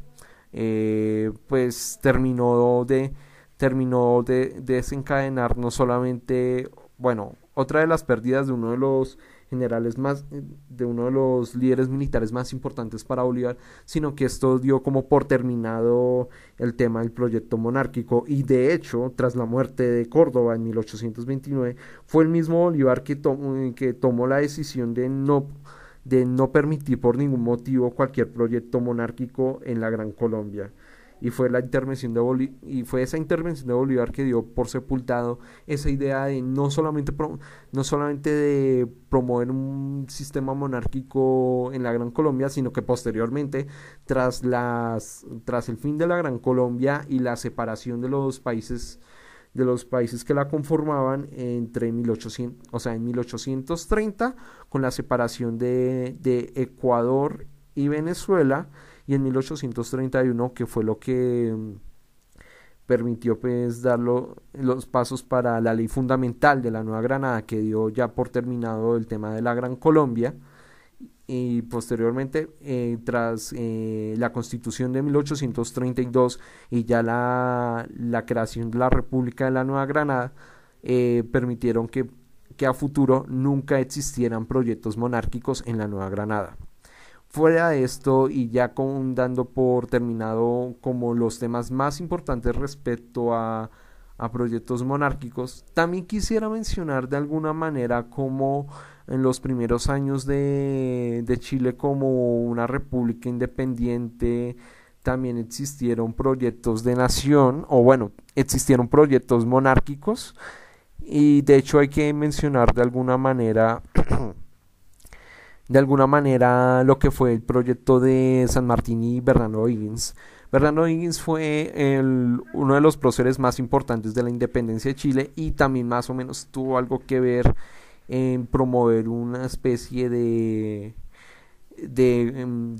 [SPEAKER 1] eh, pues terminó de, terminó de desencadenar no solamente, bueno, otra de las pérdidas de uno de los generales más, de uno de los líderes militares más importantes para Bolívar, sino que esto dio como por terminado el tema del proyecto monárquico. Y de hecho, tras la muerte de Córdoba en 1829, fue el mismo Bolívar que, tomó, que tomó la decisión de no de no permitir por ningún motivo cualquier proyecto monárquico en la Gran Colombia. Y fue la intervención de y fue esa intervención de Bolívar que dio por sepultado esa idea de no solamente no solamente de promover un sistema monárquico en la Gran Colombia, sino que posteriormente tras las tras el fin de la Gran Colombia y la separación de los países de los países que la conformaban entre 1800, o sea, en 1830 con la separación de, de Ecuador y Venezuela y en 1831 que fue lo que mm, permitió pues dar los pasos para la ley fundamental de la Nueva Granada que dio ya por terminado el tema de la Gran Colombia y posteriormente eh, tras eh, la constitución de 1832 y ya la, la, creación de la República de la Nueva Granada eh, permitieron que, que a futuro nunca existieran proyectos monárquicos en la Nueva Granada. Fuera de esto y ya dando por terminado como los temas más importantes respecto a, a proyectos monárquicos, también quisiera mencionar de alguna manera como en los primeros años de, de Chile como una república independiente también existieron proyectos de nación o bueno, existieron proyectos monárquicos y de hecho hay que mencionar de alguna manera de alguna manera lo que fue el proyecto de San Martín y Bernardo Higgins. Bernardo Higgins fue el, uno de los próceres más importantes de la independencia de Chile y también más o menos tuvo algo que ver en promover una especie de de, em,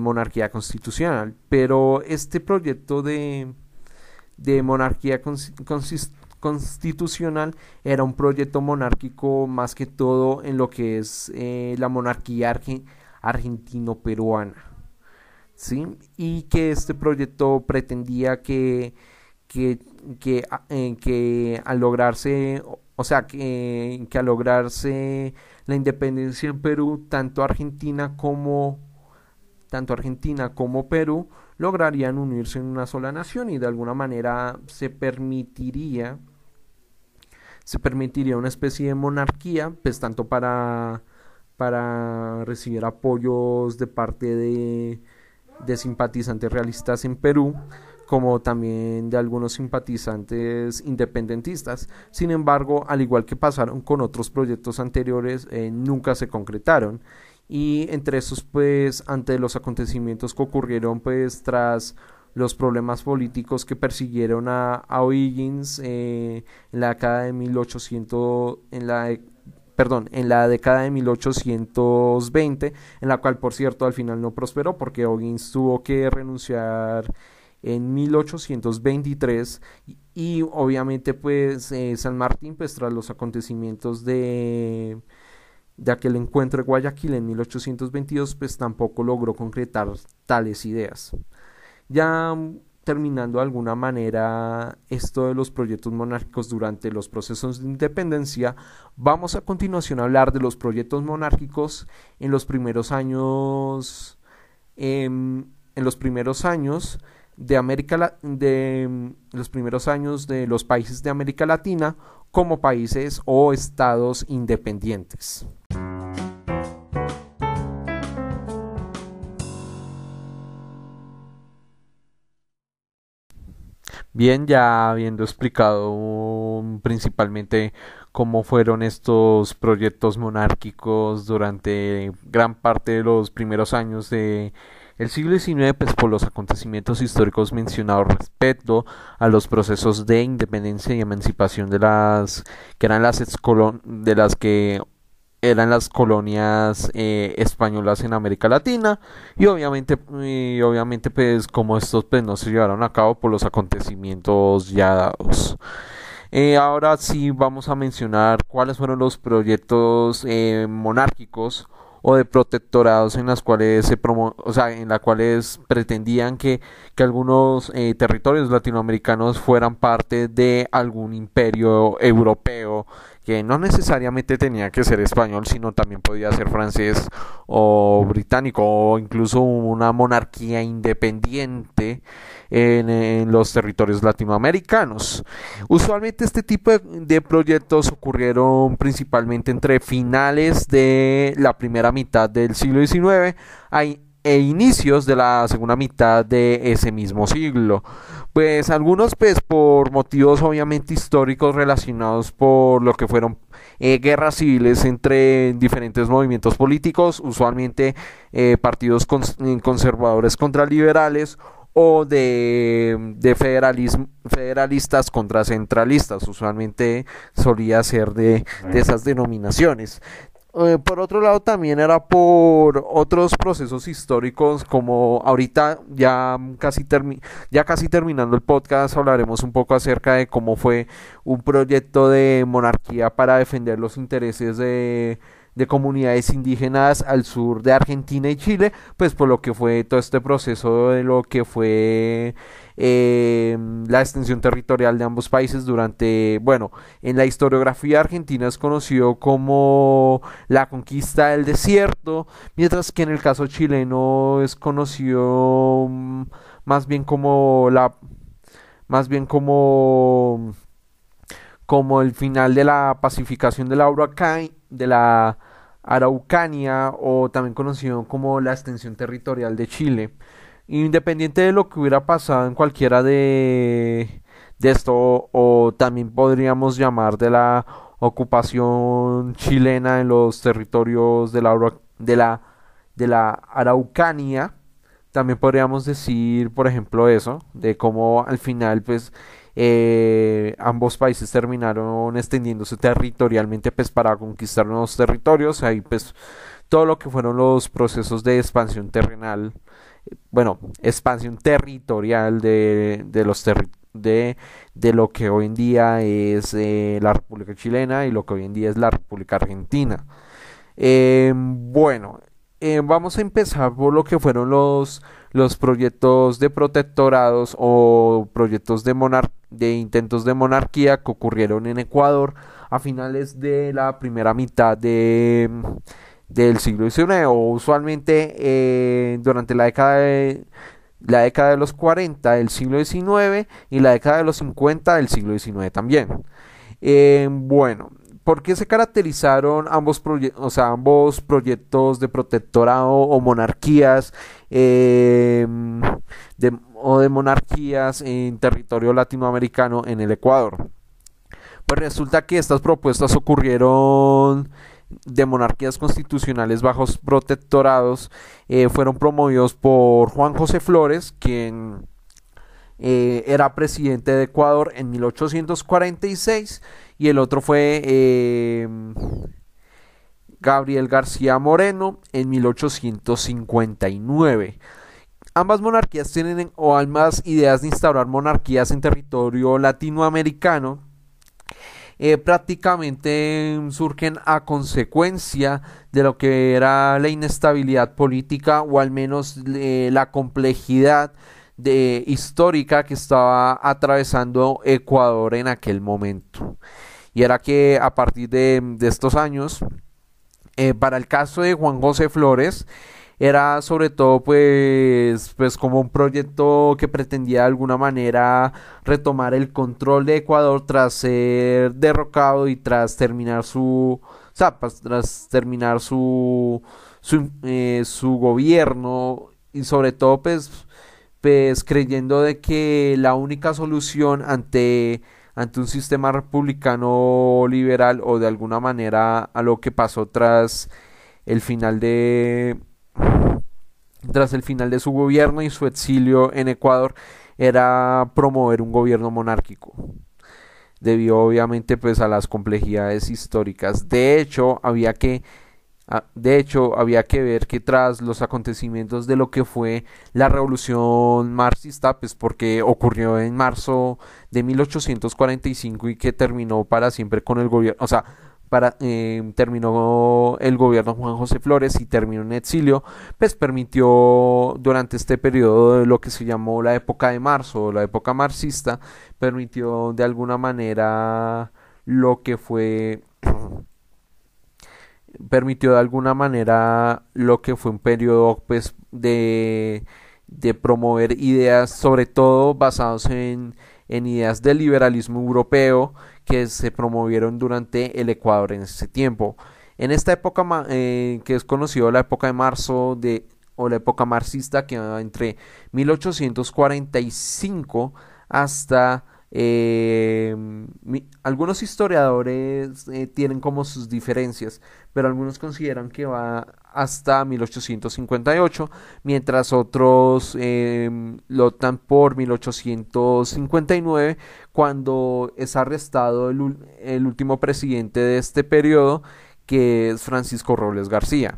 [SPEAKER 1] monarquía constitucional. Pero este proyecto de, monarquía constitucional era un proyecto monárquico más que todo en lo que es eh, la monarquía argentino-peruana. ¿Sí? Y que este proyecto pretendía que, que, que, eh, que al lograrse, o sea, que, que al lograrse la independencia en Perú, tanto Argentina como tanto Argentina como Perú lograrían unirse en una sola nación y de alguna manera se permitiría se permitiría una especie de monarquía, pues tanto para, para recibir apoyos de parte de, de simpatizantes realistas en Perú, como también de algunos simpatizantes independentistas. Sin embargo, al igual que pasaron con otros proyectos anteriores, eh, nunca se concretaron. Y entre esos, pues, ante los acontecimientos que ocurrieron, pues, tras los problemas políticos que persiguieron a, O'Higgins eh, en la década de 1800, en la perdón, en la década de 1820, en la cual por cierto al final no prosperó porque O'Higgins tuvo que renunciar en 1823 y, obviamente pues eh, San Martín pues tras los acontecimientos de de aquel encuentro de Guayaquil en 1822 pues tampoco logró concretar tales ideas. Ya terminando de alguna manera esto de los proyectos monárquicos durante los procesos de independencia, vamos a continuación a hablar de los proyectos monárquicos en los primeros años em, en los primeros años de América de em, los primeros años de los países de América Latina como países o estados independientes. Bien, ya habiendo explicado principalmente cómo fueron estos proyectos monárquicos durante gran parte de los primeros años de el siglo XIX, pues por los acontecimientos históricos mencionados respecto a los procesos de independencia y emancipación de las que eran las de las que eran las colonias eh, españolas en América Latina. Y obviamente obviamente pues como estos pues no se llevaron a cabo por los acontecimientos ya dados. Eh, ahora sí vamos a mencionar cuáles fueron los proyectos eh, monárquicos o de protectorados en las cuales se promo o sea, en las cuales pretendían que, que algunos eh, territorios latinoamericanos fueran parte de algún imperio europeo que no necesariamente tenía que ser español, sino también podía ser francés o británico o incluso una monarquía independiente en, los territorios latinoamericanos. Usualmente este tipo de, proyectos ocurrieron principalmente entre finales de la primera mitad del siglo XIX e inicios de la segunda mitad de ese mismo siglo. Pues algunos pues por motivos obviamente históricos relacionados por lo que fueron eh, guerras civiles entre diferentes movimientos políticos, usualmente eh, partidos conservadores contra liberales o de, de federalismo, federalistas contra centralistas, usualmente solía ser de, de esas denominaciones. Eh, por otro lado también era por otros procesos históricos como ahorita ya casi ya casi terminando el podcast hablaremos un poco acerca de cómo fue un proyecto de monarquía para defender los intereses de de comunidades indígenas al sur de Argentina y Chile, pues por lo que fue todo este proceso de lo que fue eh, la extensión territorial de ambos países durante, bueno, en la historiografía argentina es conocido como la conquista del desierto, mientras que en el caso chileno es conocido mm, más bien como la más bien como como el final de la pacificación de la Huracán, de la Araucania o también conocido como la extensión territorial de Chile. Independiente de lo que hubiera pasado en cualquiera de, de esto, o también podríamos llamar de la ocupación chilena en los territorios de la, de la, de la Araucania, también podríamos decir, por ejemplo, eso, de cómo al final, pues, eh, ambos países terminaron extendiéndose territorialmente pues para conquistar nuevos territorios. Ahí pues todo lo que fueron los procesos de expansión terrenal bueno expansión territorial de, de los de, de lo que hoy en día es eh, la República Chilena y lo que hoy en día es la República Argentina. Eh, bueno vamos a empezar por lo que fueron los los proyectos de protectorados o proyectos de, intentos de monarquía que ocurrieron en Ecuador a finales de la primera mitad de, del siglo XIX o usualmente eh, durante la década de, la década de los 40 del siglo XIX y la década de los 50 del siglo XIX también. Eh, bueno, ¿Por qué se caracterizaron ambos, o sea, ambos proyectos de protectorado o monarquías em, o de monarquías en territorio latinoamericano en el Ecuador? Pues resulta que estas propuestas ocurrieron de monarquías constitucionales bajo protectorados eh, fueron promovidos por Juan José Flores, quien eh, era presidente de Ecuador en 1846 y el otro fue em, Gabriel García Moreno en 1859. Ambas monarquías tienen o ambas ideas de instaurar monarquías en territorio latinoamericano eh, prácticamente surgen a consecuencia de lo que era la inestabilidad política o al menos eh, la complejidad de, histórica que estaba atravesando Ecuador en aquel momento y era que a partir de, estos años, eh, para el caso de Juan José Flores, era sobre todo pues, pues como un proyecto que pretendía de alguna manera retomar el control de Ecuador tras ser derrocado y tras terminar su pues, tras terminar su su, eh, su gobierno. Y sobre todo pues pues creyendo de que la única solución ante ante un sistema republicano liberal o de alguna manera a lo que pasó tras el final de tras el final de su gobierno y su exilio en Ecuador era promover un gobierno monárquico debido obviamente pues a las complejidades históricas. De hecho había que de hecho, había que ver que tras los acontecimientos de lo que fue la revolución marxista, pues porque ocurrió en marzo de 1845 y que terminó para siempre con el gobierno, o sea, para, eh, terminó el gobierno Juan José Flores y terminó en exilio, pues permitió durante este periodo de lo que se llamó la época de marzo, la época marxista, permitió de alguna manera lo que fue permitió de alguna manera lo que fue un periodo pues de, de promover ideas sobre todo basados en, en ideas del liberalismo europeo que se promovieron durante el Ecuador en ese tiempo. En esta época eh, que es conocido la época de marzo de o la época marxista que entre 1845 hasta eh, algunos historiadores eh, tienen como sus diferencias, pero algunos consideran que va hasta 1858, mientras otros eh, lo dan por 1859, cuando es arrestado el, el último presidente de este periodo, que es Francisco Robles García.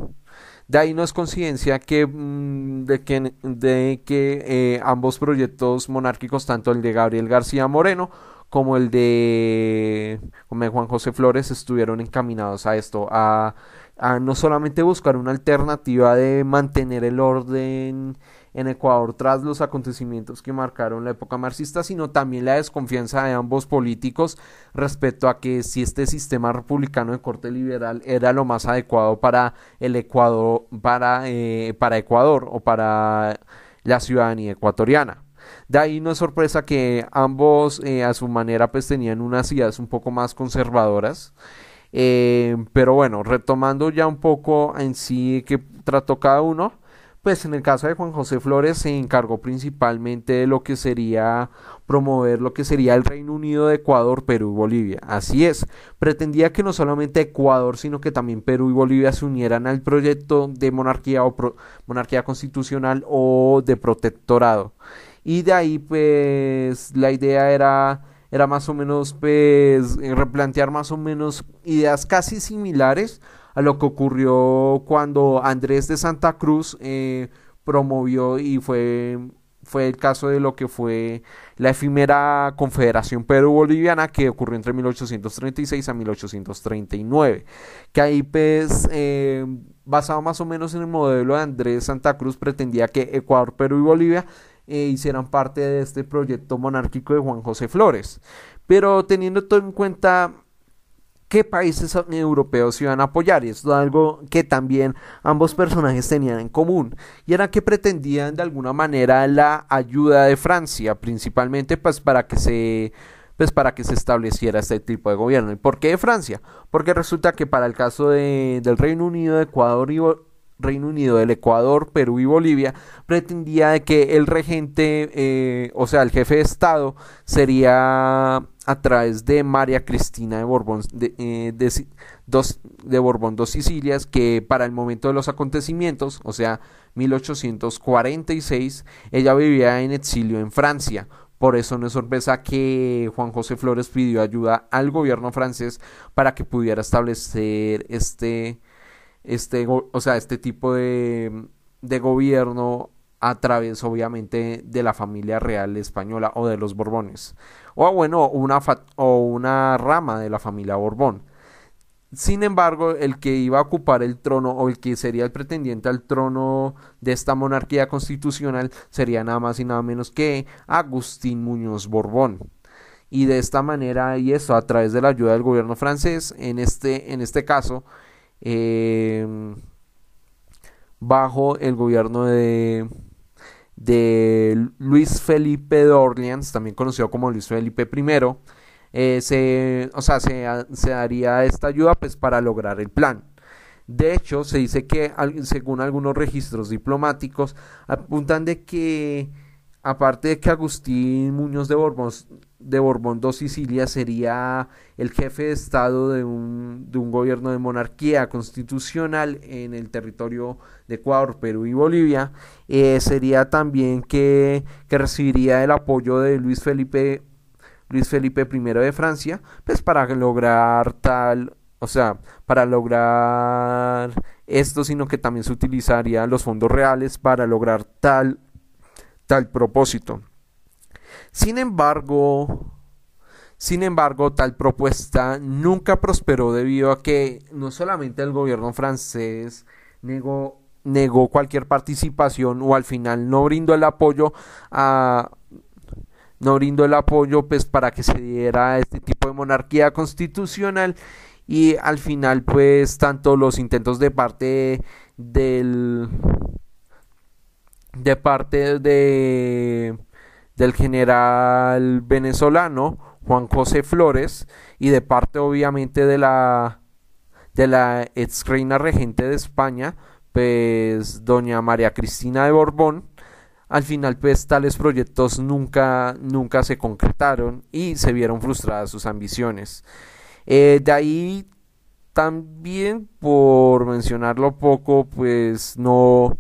[SPEAKER 1] De ahí no es coincidencia que, mm, de que, de que eh, ambos proyectos monárquicos, tanto el de Gabriel García Moreno como el de, Juan José Flores, estuvieron encaminados a esto, a, a no solamente buscar una alternativa de mantener el orden en Ecuador tras los acontecimientos que marcaron la época marxista, sino también la desconfianza de ambos políticos respecto a que si este sistema republicano de corte liberal era lo más adecuado para el Ecuador, para, eh, para Ecuador o para la ciudadanía ecuatoriana. De ahí no es sorpresa que ambos eh, a su manera pues tenían unas ideas un poco más conservadoras. Eh, pero bueno, retomando ya un poco en sí que trató cada uno, pues en el caso de Juan José Flores se encargó principalmente de lo que sería promover lo que sería el Reino Unido de Ecuador, Perú y Bolivia. Así es, pretendía que no solamente Ecuador, sino que también Perú y Bolivia se unieran al proyecto de monarquía o monarquía constitucional o de protectorado. Y de ahí pues la idea era era más o menos pues replantear más o menos ideas casi similares a lo que ocurrió cuando Andrés de Santa Cruz eh, promovió y fue fue el caso de lo que fue la efímera Confederación Perú-Boliviana que ocurrió entre 1836 a 1839, que ahí pues eh, basado más o menos en el modelo de Andrés Santa Cruz pretendía que Ecuador, Perú y Bolivia eh, hicieran parte de este proyecto monárquico de Juan José Flores. Pero teniendo todo en cuenta qué países europeos iban a apoyar. Y esto es algo que también ambos personajes tenían en común. Y era que pretendían de alguna manera la ayuda de Francia, principalmente pues para que se pues para que se estableciera este tipo de gobierno. ¿Y por qué Francia? Porque resulta que para el caso de, del Reino Unido, Ecuador y, Reino Unido, del Ecuador, Perú y Bolivia, pretendía de que el regente, eh, o sea, el jefe de Estado, sería a través de María Cristina de Borbón, de, eh, dos, de Borbón dos Sicilias, que para el momento de los acontecimientos, o sea, 1846, ella vivía en exilio en Francia. Por eso no es sorpresa que Juan José Flores pidió ayuda al gobierno francés para que pudiera establecer este, este, o sea, este tipo de, de gobierno a través obviamente de la familia real española o de los Borbones. O bueno una o una rama de la familia Borbón. Sin embargo el que iba a ocupar el trono o el que sería el pretendiente al trono de esta monarquía constitucional sería nada más y nada menos que Agustín Muñoz Borbón. Y de esta manera y eso a través de la ayuda del gobierno francés en este en este caso eh, bajo el gobierno de, de Luis Felipe de Orleans, también conocido como Luis Felipe I, eh, se, o sea, se, se, daría esta ayuda pues para lograr el plan. De hecho, se dice que según algunos registros diplomáticos apuntan de que aparte de que Agustín Muñoz de Borbón, de Borbón dos Sicilia sería el jefe de Estado de un, de un gobierno de monarquía constitucional en el territorio de Ecuador, Perú y Bolivia, eh, sería también que, que recibiría el apoyo de Luis Felipe Luis Felipe I de Francia, pues para lograr tal, o sea, para lograr esto, sino que también se utilizarían los fondos reales para lograr tal tal propósito. Sin embargo, sin embargo, tal propuesta nunca prosperó debido a que no solamente el gobierno francés negó, negó cualquier participación o al final no brindó el apoyo a no brindó el apoyo pues para que se diera este tipo de monarquía constitucional y al final pues tanto los intentos de parte del de parte de del general venezolano Juan José Flores y de parte obviamente de la de la ex reina regente de España pues doña María Cristina de Borbón. Al final pues tales proyectos nunca nunca se concretaron y se vieron frustradas sus ambiciones. Eh, de ahí también por mencionarlo poco pues no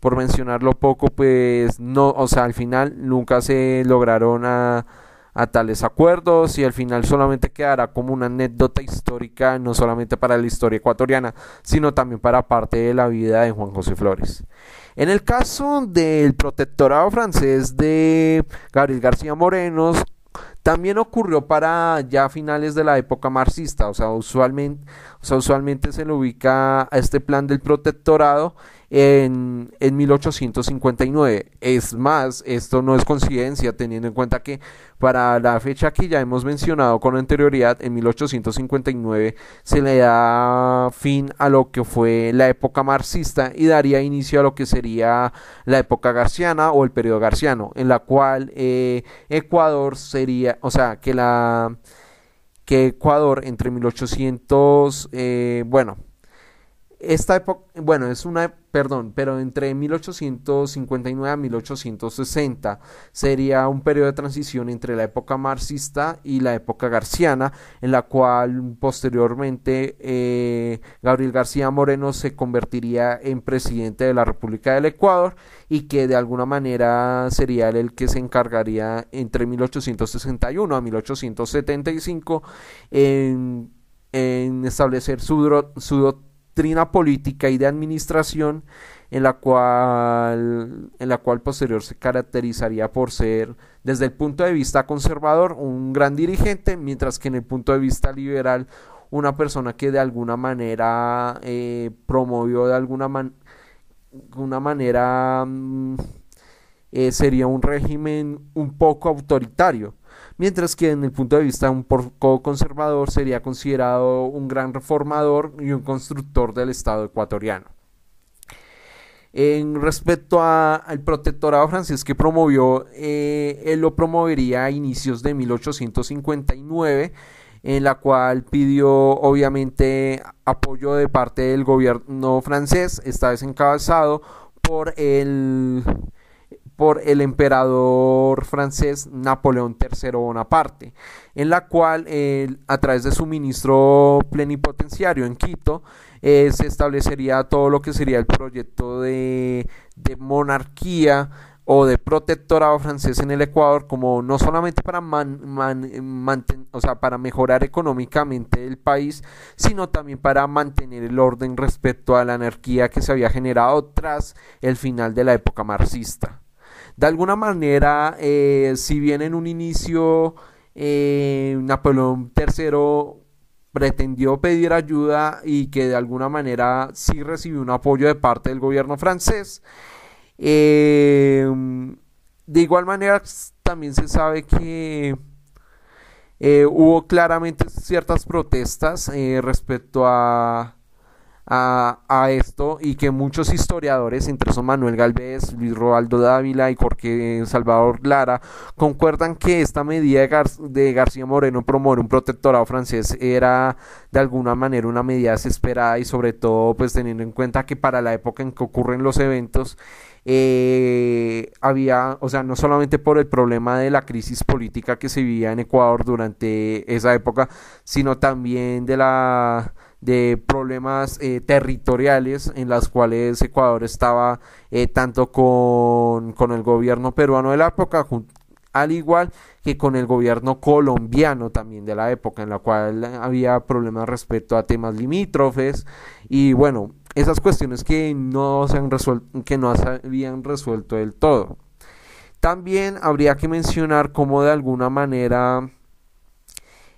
[SPEAKER 1] por mencionarlo poco, pues no, o sea, al final nunca se lograron a, tales acuerdos y al final solamente quedará como una anécdota histórica, no solamente para la historia ecuatoriana, sino también para parte de la vida de Juan José Flores. En el caso del protectorado francés de Gabriel García Moreno, también ocurrió para ya finales de la época marxista, o sea, usualmente, o sea, usualmente se le ubica a este plan del protectorado en, en 1859. Es más, esto no es coincidencia, teniendo en cuenta que para la fecha que ya hemos mencionado con anterioridad, en 1859 se le da fin a lo que fue la época marxista y daría inicio a lo que sería la época garciana o el periodo garciano, en la cual eh, Ecuador sería, o sea, que la que Ecuador entre 1800, eh, bueno, esta época, bueno, es una, perdón, pero entre 1859 a 1860 sería un periodo de transición entre la época marxista y la época garciana, en la cual posteriormente eh, Gabriel García Moreno se convertiría en presidente de la República del Ecuador y que de alguna manera sería él el que se encargaría entre 1861 a 1875 en, en establecer su, su doctrina política y de administración en la cual en la cual posterior se caracterizaría por ser desde el punto de vista conservador un gran dirigente mientras que en el punto de vista liberal una persona que de alguna manera eh, promovió de alguna man una manera mm, eh, sería un régimen un poco autoritario mientras que en el punto de vista un poco conservador sería considerado un gran reformador y un constructor del Estado ecuatoriano. En respecto al protectorado francés que promovió, eh, él lo promovería a inicios de 1859, en la cual pidió obviamente apoyo de parte del gobierno francés, esta vez encabezado por el por el emperador francés Napoleón III Bonaparte, en la cual a través de su ministro plenipotenciario en Quito eh, se establecería todo lo que sería el proyecto de, monarquía o de protectorado francés en el Ecuador como no solamente para o sea, para mejorar económicamente el país, sino también para mantener el orden respecto a la anarquía que se había generado tras el final de la época marxista. De alguna manera, eh, si bien en un inicio eh, Napoleón III pretendió pedir ayuda y que de alguna manera sí recibió un apoyo de parte del gobierno francés, eh, de igual manera también se sabe que hubo claramente ciertas protestas respecto a a, esto y que muchos historiadores, entre esos Manuel Galvez, Luis Roaldo Dávila y Jorge Salvador Lara, concuerdan que esta medida de, García Moreno promover un protectorado francés era de alguna manera una medida desesperada y sobre todo pues teniendo en cuenta que para la época en que ocurren los eventos eh, había, o sea, no solamente por el problema de la crisis política que se vivía en Ecuador durante esa época, sino también de la de problemas eh, territoriales en las cuales Ecuador estaba eh, tanto con, con, el gobierno peruano de la época, al igual que con el gobierno colombiano también de la época, en la cual había problemas respecto a temas limítrofes y bueno, esas cuestiones que no se han resuelto, que no se habían resuelto del todo. También habría que mencionar cómo de alguna manera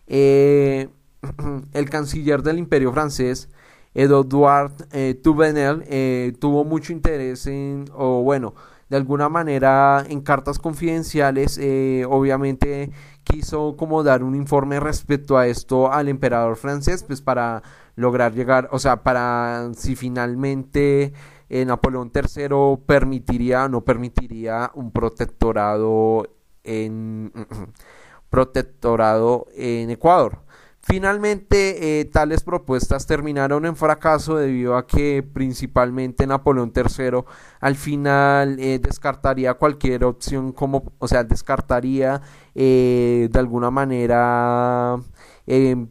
[SPEAKER 1] eh, el canciller del imperio francés, Edouard eh, eh, tuvo mucho interés en, o bueno, de alguna manera en cartas confidenciales, eh, obviamente quiso como dar un informe respecto a esto al emperador francés, pues para lograr llegar, o sea, para si finalmente eh, Napoleón III permitiría o no permitiría un protectorado en protectorado en Ecuador. Finalmente, eh, tales propuestas terminaron en fracaso debido a que principalmente Napoleón III al final eh, descartaría cualquier opción como, o sea, descartaría eh, de alguna manera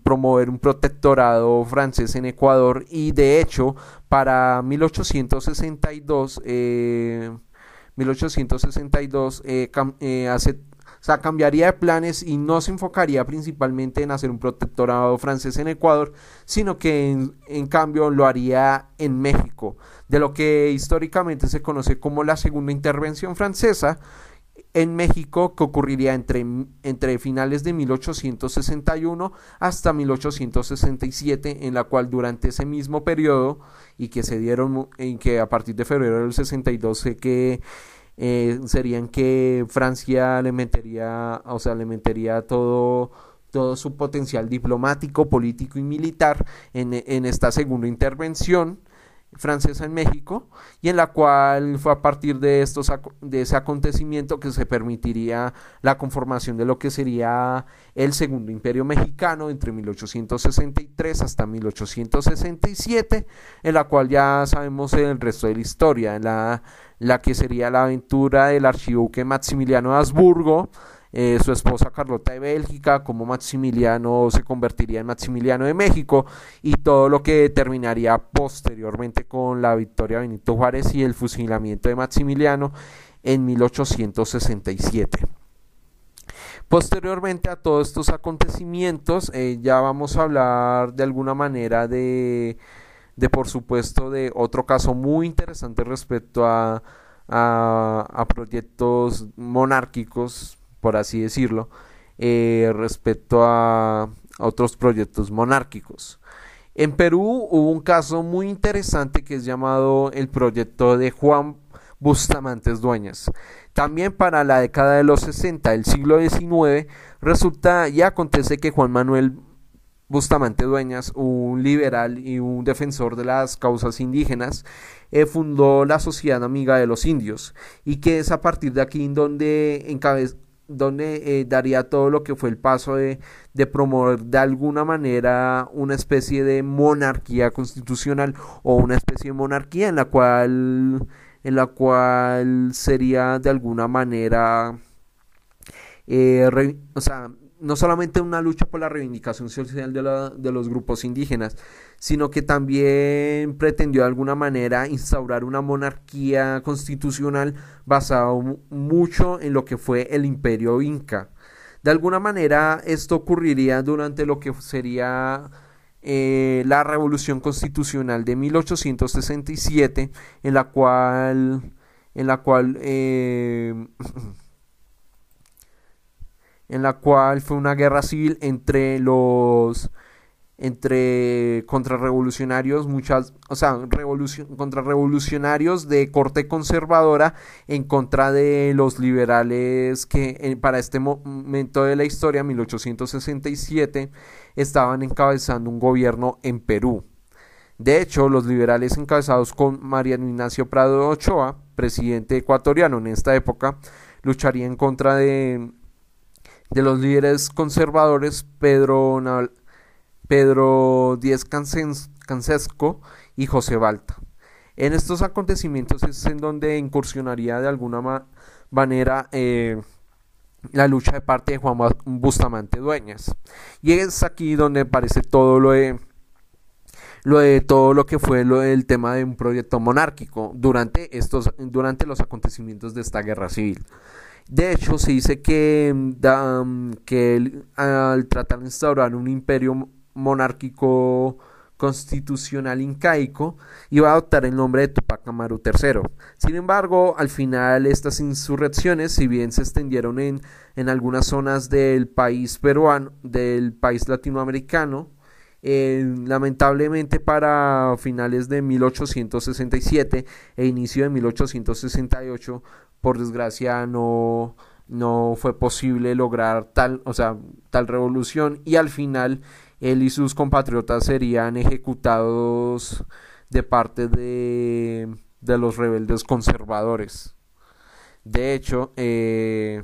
[SPEAKER 1] promover un protectorado francés en Ecuador. Y de hecho para 1862 1862 hace o sea, cambiaría de planes y no se enfocaría principalmente en hacer un protectorado francés en Ecuador, sino que en, cambio lo haría en México, de lo que históricamente se conoce como la segunda intervención francesa en México que ocurriría entre, entre finales de 1861 hasta 1867, en la cual durante ese mismo periodo y que se dieron en que a partir de febrero del 62 sé que eh, serían que Francia le metería, o sea, le metería todo todo su potencial diplomático, político y militar en, en esta segunda intervención francesa en México y en la cual fue a partir de estos de ese acontecimiento que se permitiría la conformación de lo que sería el segundo imperio mexicano entre 1863 hasta 1867 en la cual ya sabemos el resto de la historia. La, la que sería la aventura del archiduque Maximiliano de Habsburgo eh, su esposa Carlota de Bélgica, como Maximiliano se convertiría en Maximiliano de México y todo lo que terminaría posteriormente con la victoria de Benito Juárez y el fusilamiento de Maximiliano en 1867. Posteriormente a todos estos acontecimientos, eh, ya vamos a hablar de alguna manera de, de, por supuesto, de otro caso muy interesante respecto a, a proyectos monárquicos por así decirlo, eh, respecto a, otros proyectos monárquicos. En Perú hubo un caso muy interesante que es llamado el proyecto de Juan Bustamantes Dueñas. También para la década de los 60 del siglo XIX resulta y acontece que Juan Manuel Bustamante Dueñas, un liberal y un defensor de las causas indígenas, eh, fundó la Sociedad Amiga de los Indios y que es a partir de aquí en donde encabezó donde eh, daría todo lo que fue el paso de, de, promover de alguna manera una especie de monarquía constitucional o una especie de monarquía en la cual en la cual sería de alguna manera eh, o sea no solamente una lucha por la reivindicación social de, de, los grupos indígenas, sino que también pretendió de alguna manera instaurar una monarquía constitucional basada mucho en lo que fue el imperio inca. De alguna manera esto ocurriría durante lo que sería eh, la revolución constitucional de 1867, en la cual, en la cual eh, en la cual fue una guerra civil entre los entre contrarrevolucionarios, muchas, o sea, contrarrevolucionarios de corte conservadora en contra de los liberales que para este momento de la historia, 1867, estaban encabezando un gobierno en Perú. De hecho, los liberales encabezados con Mariano Ignacio Prado Ochoa, presidente ecuatoriano en esta época, lucharían en contra de, de los líderes conservadores Pedro, Pedro Díez Cancesco y José Balta. En estos acontecimientos es en donde incursionaría de alguna manera eh, la lucha de parte de Juan Bustamante Dueñas. Y es aquí donde aparece todo lo de lo de todo lo que fue lo del tema de un proyecto monárquico durante estos durante los acontecimientos de esta guerra civil. De hecho, se dice que, que al tratar de instaurar un imperio monárquico constitucional incaico iba a adoptar el nombre de Tupac Amaru III. Sin embargo, al final estas insurrecciones, si bien se extendieron en, en algunas zonas del país peruano, del país latinoamericano, eh, lamentablemente para finales de 1867 e inicio de 1868, por desgracia no, no fue posible lograr tal, o sea, tal revolución y al final él y sus compatriotas serían ejecutados de parte de, de los rebeldes conservadores. De hecho, eh,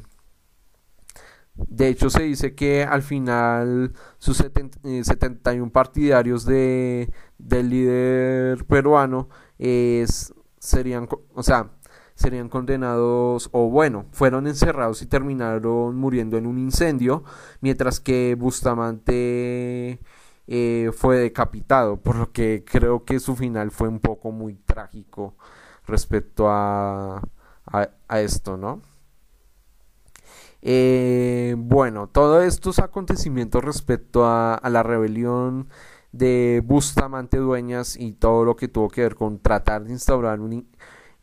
[SPEAKER 1] de hecho se dice que al final sus 71 eh, partidarios de, del líder peruano es, serían, o sea, serían condenados o bueno, fueron encerrados y terminaron muriendo en un incendio, mientras que Bustamante eh, fue decapitado, por lo que creo que su final fue un poco muy trágico respecto a, esto, ¿no? Eh, bueno, todos estos acontecimientos respecto a, a la rebelión de Bustamante Dueñas y todo lo que tuvo que ver con tratar de instaurar un,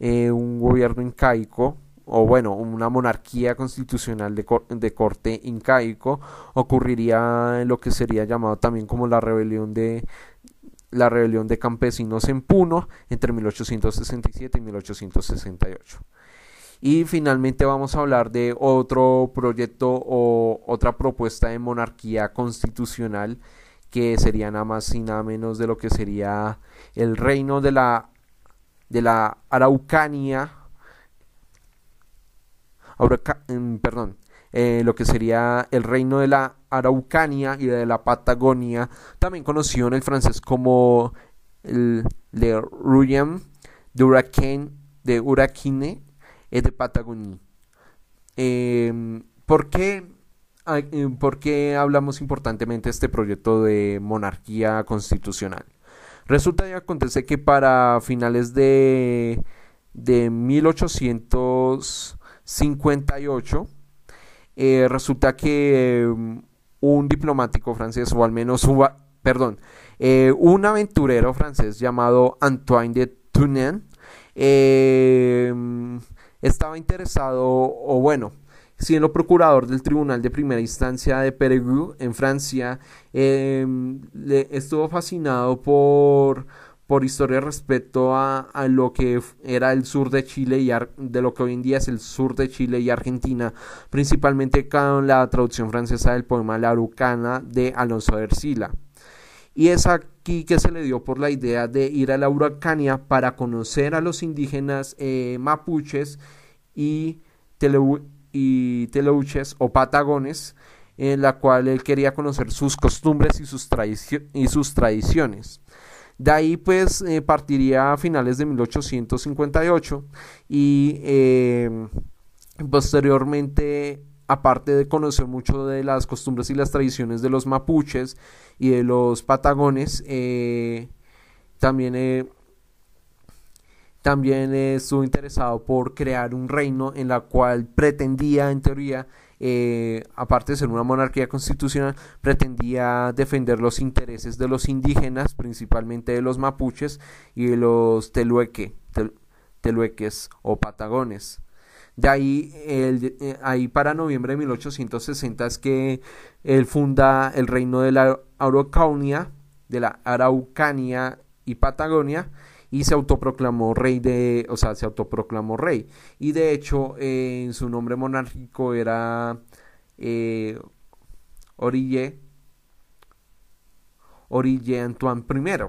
[SPEAKER 1] eh, un gobierno incaico o bueno, una monarquía constitucional de, de, corte incaico, ocurriría lo que sería llamado también como la rebelión de la rebelión de campesinos en Puno entre 1867 y 1868. Y finalmente vamos a hablar de otro proyecto o otra propuesta de monarquía constitucional que sería nada más y nada menos de lo que sería el reino de la de la Araucanía, em, perdón, eh, lo que sería el reino de la Araucanía y de la Patagonia, también conocido en el francés como Le Ruyem de Huracán de Huraquine y de Patagonia. Em, ¿por, qué, em, ¿Por qué hablamos importantemente de este proyecto de monarquía constitucional? Resulta y acontece que para finales de, de 1858, eh, resulta que mm, un diplomático francés, o al menos un, perdón, eh, un aventurero francés llamado Antoine de Tunen, eh, mm, estaba interesado, o bueno, siendo procurador del Tribunal de Primera Instancia de Peregu en Francia, em, le estuvo fascinado por, por historia respecto a, lo que era el sur de Chile y de lo que hoy en día es el sur de Chile y Argentina, principalmente con la traducción francesa del poema La Arucana de Alonso de Ercila. Y es aquí que se le dio por la idea de ir a la Araucania para conocer a los indígenas eh, mapuches y y Telouches o Patagones, en la cual él quería conocer sus costumbres y sus, y sus tradiciones. De ahí pues eh, partiría a finales de 1858 y eh, posteriormente, aparte de conocer mucho de las costumbres y las tradiciones de los mapuches y de los patagones, eh, también también estuvo interesado por crear un reino en la cual pretendía, en teoría, eh, aparte de ser una monarquía constitucional, pretendía defender los intereses de los indígenas, principalmente de los mapuches y de los telueque, telueques o patagones. De ahí, eh, ahí para noviembre de 1860 es que él funda el reino de la Araucania, de la Araucania y Patagonia, y se autoproclamó rey de, o sea, se autoproclamó rey. Y de hecho, en su nombre monárquico era eh, Orille, Orille Antoine I.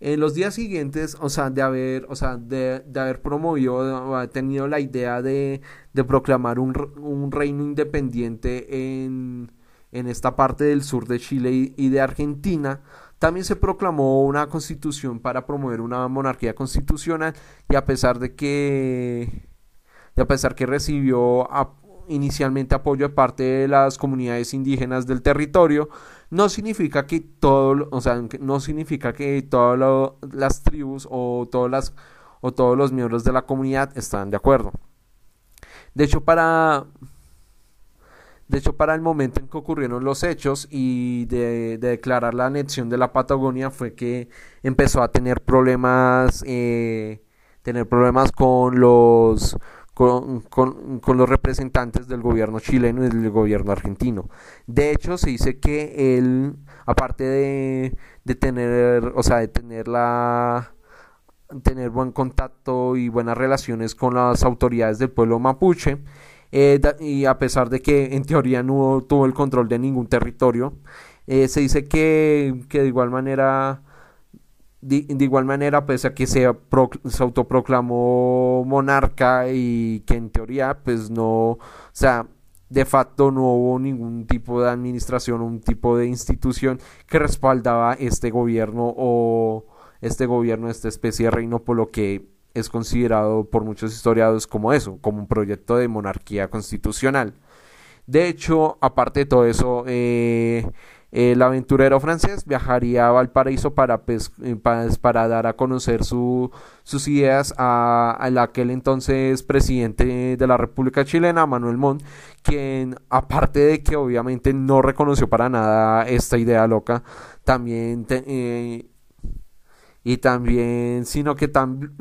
[SPEAKER 1] En los días siguientes, o sea, de haber, o sea, de, haber promovido, o haber tenido la idea de, de proclamar un, un, reino independiente en, en, esta parte del sur de Chile y, de Argentina, también se proclamó una constitución para promover una monarquía constitucional y a pesar de que, a pesar que recibió inicialmente apoyo de parte de las comunidades indígenas del territorio, no significa que todo, o sea, no significa que todas las tribus o todas las o todos los miembros de la comunidad están de acuerdo. De hecho, para de hecho, para el momento en que ocurrieron los hechos y de, declarar la anexión de la Patagonia fue que empezó a tener problemas, eh, tener problemas con los con, con, los representantes del gobierno chileno y del gobierno argentino. De hecho, se dice que él, aparte de, de tener, o sea, de tener la tener buen contacto y buenas relaciones con las autoridades del pueblo mapuche, eh, y a pesar de que en teoría no tuvo el control de ningún territorio, eh, se dice que, que de igual manera de, igual manera, pese a que se, se, autoproclamó monarca y que en teoría, pues no, o sea, de facto no hubo ningún tipo de administración, un tipo de institución que respaldaba este gobierno o este gobierno, esta especie de reino, por lo que es considerado por muchos historiadores como eso, como un proyecto de monarquía constitucional. De hecho, aparte de todo eso, eh, el aventurero francés viajaría a Valparaíso para, eh, dar a conocer sus ideas a, aquel entonces presidente de la República Chilena, Manuel Montt, quien aparte de que obviamente no reconoció para nada esta idea loca, también... Eh, y también, sino que,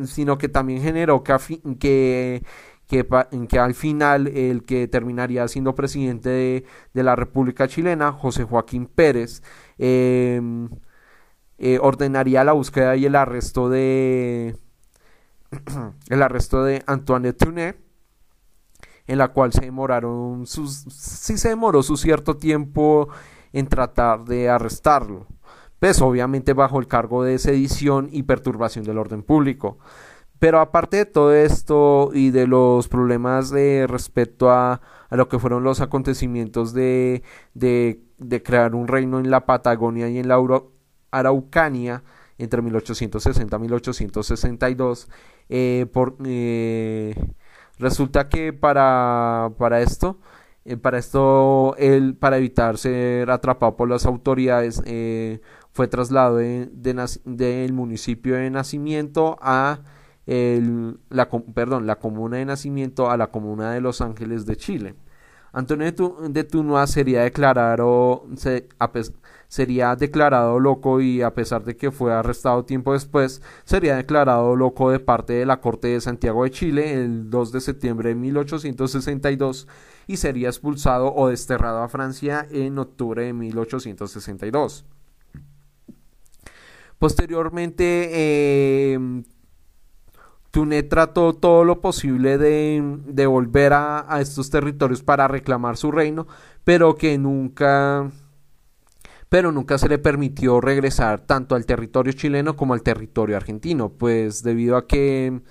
[SPEAKER 1] sino que también generó que, que que, que al final el que terminaría siendo presidente de, la República Chilena, José Joaquín Pérez, em, eh, ordenaría la búsqueda y el arresto de el arresto de Antoine Tunet en la cual se demoraron sus sí se demoró su cierto tiempo en tratar de arrestarlo pues obviamente bajo el cargo de sedición y perturbación del orden público. Pero aparte de todo esto y de los problemas de respecto a, a lo que fueron los acontecimientos de, de, de, crear un reino en la Patagonia y en la Araucania entre 1860 y 1862, eh, por, eh, resulta que para, para esto, eh, para esto, él, para evitar ser atrapado por las autoridades, fue trasladado del de, municipio de nacimiento a la, comuna de nacimiento a la comuna de Los Ángeles de Chile. Antonio de Tunua sería declarado, se, sería declarado loco y a pesar de que fue arrestado tiempo después, sería declarado loco de parte de la Corte de Santiago de Chile el 2 de septiembre de 1862 y sería expulsado o desterrado a Francia en octubre de 1862. Posteriormente, eh, Tunet trató todo lo posible de, volver a, estos territorios para reclamar su reino, pero que nunca pero nunca se le permitió regresar tanto al territorio chileno como al territorio argentino, pues debido a que,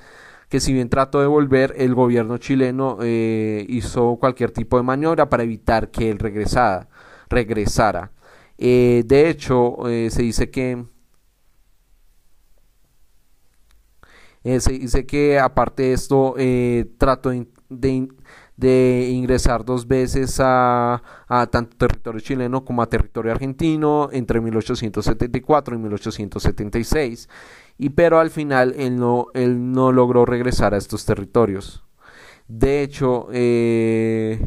[SPEAKER 1] que si bien trató de volver, el gobierno chileno eh, hizo cualquier tipo de maniobra para evitar que él regresara. regresara. Eh, de hecho, eh, se dice que Eh, se dice que aparte de esto eh, trató de, ingresar dos veces a, tanto territorio chileno como a territorio argentino entre 1874 y 1876 y pero al final él no, él no logró regresar a estos territorios. De hecho eh,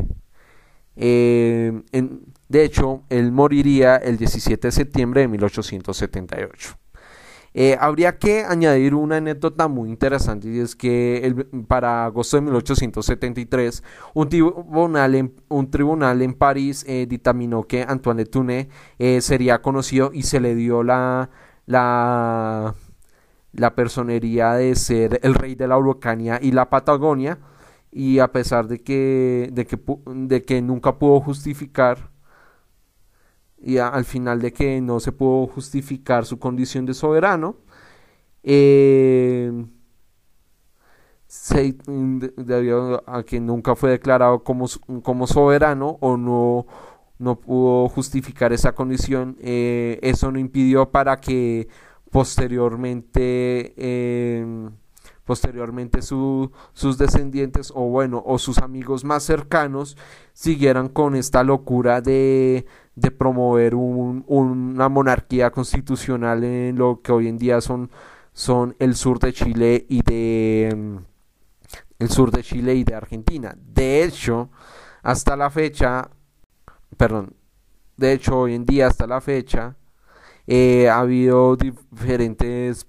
[SPEAKER 1] de hecho él moriría el 17 de septiembre de 1878 eh, habría que añadir una anécdota muy interesante y es que para agosto de 1873 un tribunal en, un tribunal en París eh, dictaminó que Antoine de Tunet eh, sería conocido y se le dio la, la, la personería de ser el rey de la Araucania y la Patagonia. Y a pesar de que, de que, de que nunca pudo justificar y al final de que no se pudo justificar su condición de soberano, eh, debido a que nunca fue declarado como, como soberano o no, no pudo justificar esa condición, eh, eso no impidió para que posteriormente em, posteriormente sus descendientes o bueno o sus amigos más cercanos siguieran con esta locura de, de promover un, una monarquía constitucional en lo que hoy en día son, son el sur de Chile y de em, el sur de Chile y de Argentina. De hecho, hasta la fecha, perdón, de hecho hoy en día hasta la fecha eh, ha habido diferentes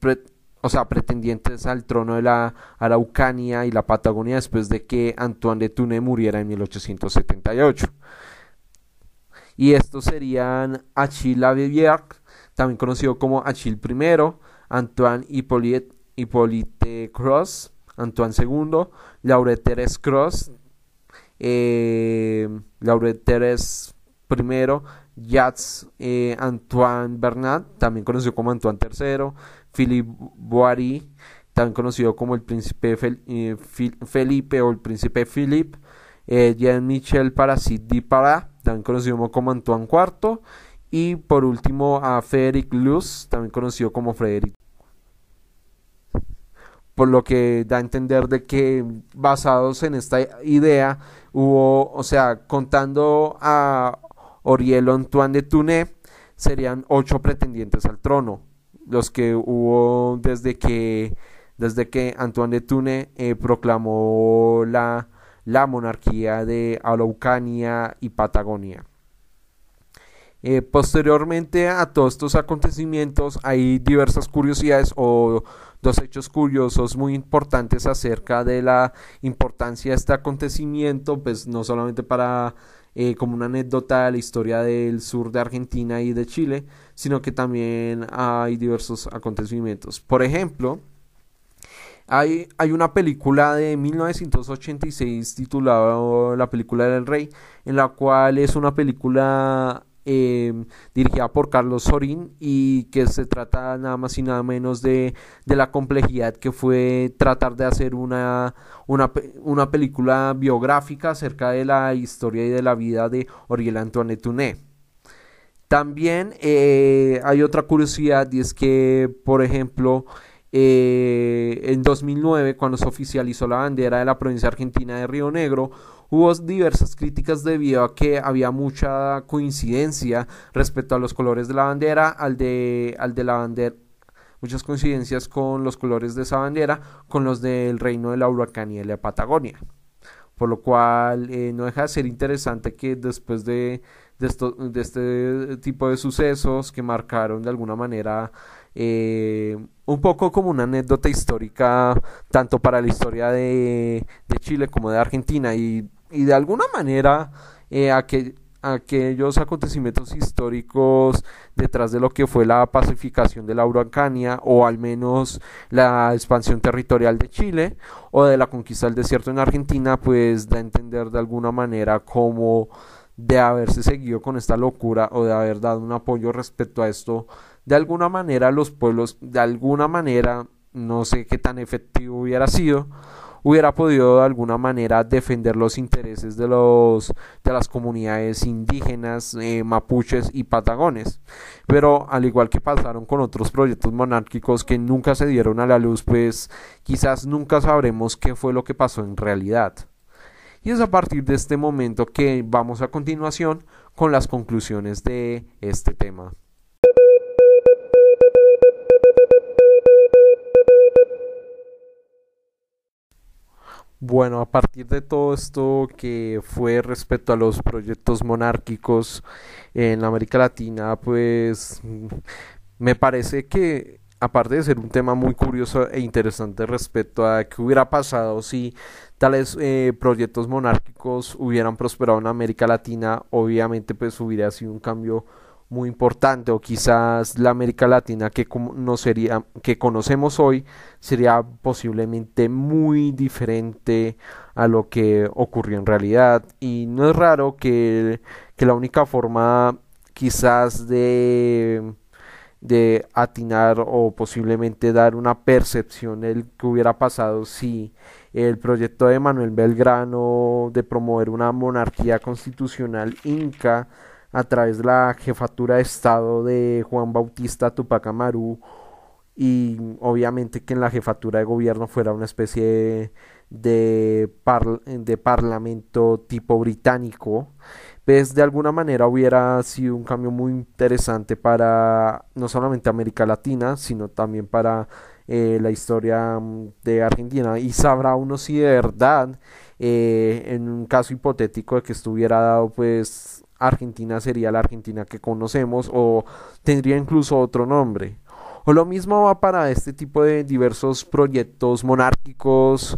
[SPEAKER 1] o sea, pretendientes al trono de la Araucanía y la Patagonia después de que Antoine de Tune muriera en 1878. Y estos serían Achille Lavillac, también conocido como Achille I, Antoine Hippolyte, Hippolyte Cross, Antoine II, Lauret Thérèse Cross, eh, Lauret Thérèse I, Jacques eh, Antoine Bernat, también conocido como Antoine III, Philippe Boiry, también conocido como el príncipe eh, Felipe o el príncipe Philippe, eh, Jean-Michel Parasit Dipara, también conocido como Antoine IV, y por último a Frédéric Luz, también conocido como Frédéric. Por lo que da a entender de que basados en esta idea hubo, o sea, contando a Oriel Antoine de Tuné, serían ocho pretendientes al trono, los que hubo desde que desde que Antoine de Tuné eh, proclamó la, la monarquía de Araucania y Patagonia. Eh, posteriormente a todos estos acontecimientos hay diversas curiosidades o dos hechos curiosos muy importantes acerca de la importancia de este acontecimiento, pues no solamente para eh, como una anécdota de la historia del sur de Argentina y de Chile, sino que también hay diversos acontecimientos. Por ejemplo, hay, hay, una película de 1986 titulada La película del rey, en la cual es una película Em, dirigida por Carlos Sorín y que se trata nada más y nada menos de, de la complejidad que fue tratar de hacer una, una, una, película biográfica acerca de la historia y de la vida de Oriel Antoine Tuné. También eh, hay otra curiosidad y es que, por ejemplo, eh, en 2009, cuando se oficializó la bandera de la provincia argentina de Río Negro, Hubo diversas críticas debido a que había mucha coincidencia respecto a los colores de la bandera, al de, al de la bandera, muchas coincidencias con los colores de esa bandera, con los del reino de la Huracán y de la Patagonia. Por lo cual eh, no deja de ser interesante que después de, de, de este tipo de sucesos que marcaron de alguna manera eh, un poco como una anécdota histórica tanto para la historia de, Chile como de Argentina y y de alguna manera eh, aquellos acontecimientos históricos detrás de lo que fue la pacificación de la Uracania o al menos la expansión territorial de Chile o de la conquista del desierto en Argentina pues da a entender de alguna manera cómo de haberse seguido con esta locura o de haber dado un apoyo respecto a esto de alguna manera los pueblos de alguna manera no sé qué tan efectivo hubiera sido hubiera podido de alguna manera defender los intereses de los de las comunidades indígenas eh, mapuches y patagones. Pero al igual que pasaron con otros proyectos monárquicos que nunca se dieron a la luz pues quizás nunca sabremos qué fue lo que pasó en realidad. Y es a partir de este momento que vamos a continuación con las conclusiones de este tema Bueno, a partir de todo esto que fue respecto a los proyectos monárquicos en América Latina, pues me parece que aparte de ser un tema muy curioso e interesante respecto a qué hubiera pasado si tales eh, proyectos monárquicos hubieran prosperado en América Latina, obviamente pues hubiera sido un cambio muy importante o quizás la América Latina que, que conocemos hoy sería posiblemente muy diferente a lo que ocurrió en realidad. Y no es raro que, que la única forma quizás de de atinar o posiblemente dar una percepción de que hubiera pasado si el proyecto de Manuel Belgrano de promover una monarquía constitucional inca a través de la jefatura de Estado de Juan Bautista Tupac Amaru y obviamente que en la jefatura de gobierno fuera una especie de, de parlamento tipo británico pues de alguna manera hubiera sido un cambio muy interesante para no solamente América Latina, sino también para eh, la historia mm, de Argentina. Y sabrá uno si de verdad, eh, en un caso hipotético de que estuviera dado, pues Argentina sería la Argentina que conocemos o tendría incluso otro nombre. O lo mismo va para este tipo de diversos proyectos monárquicos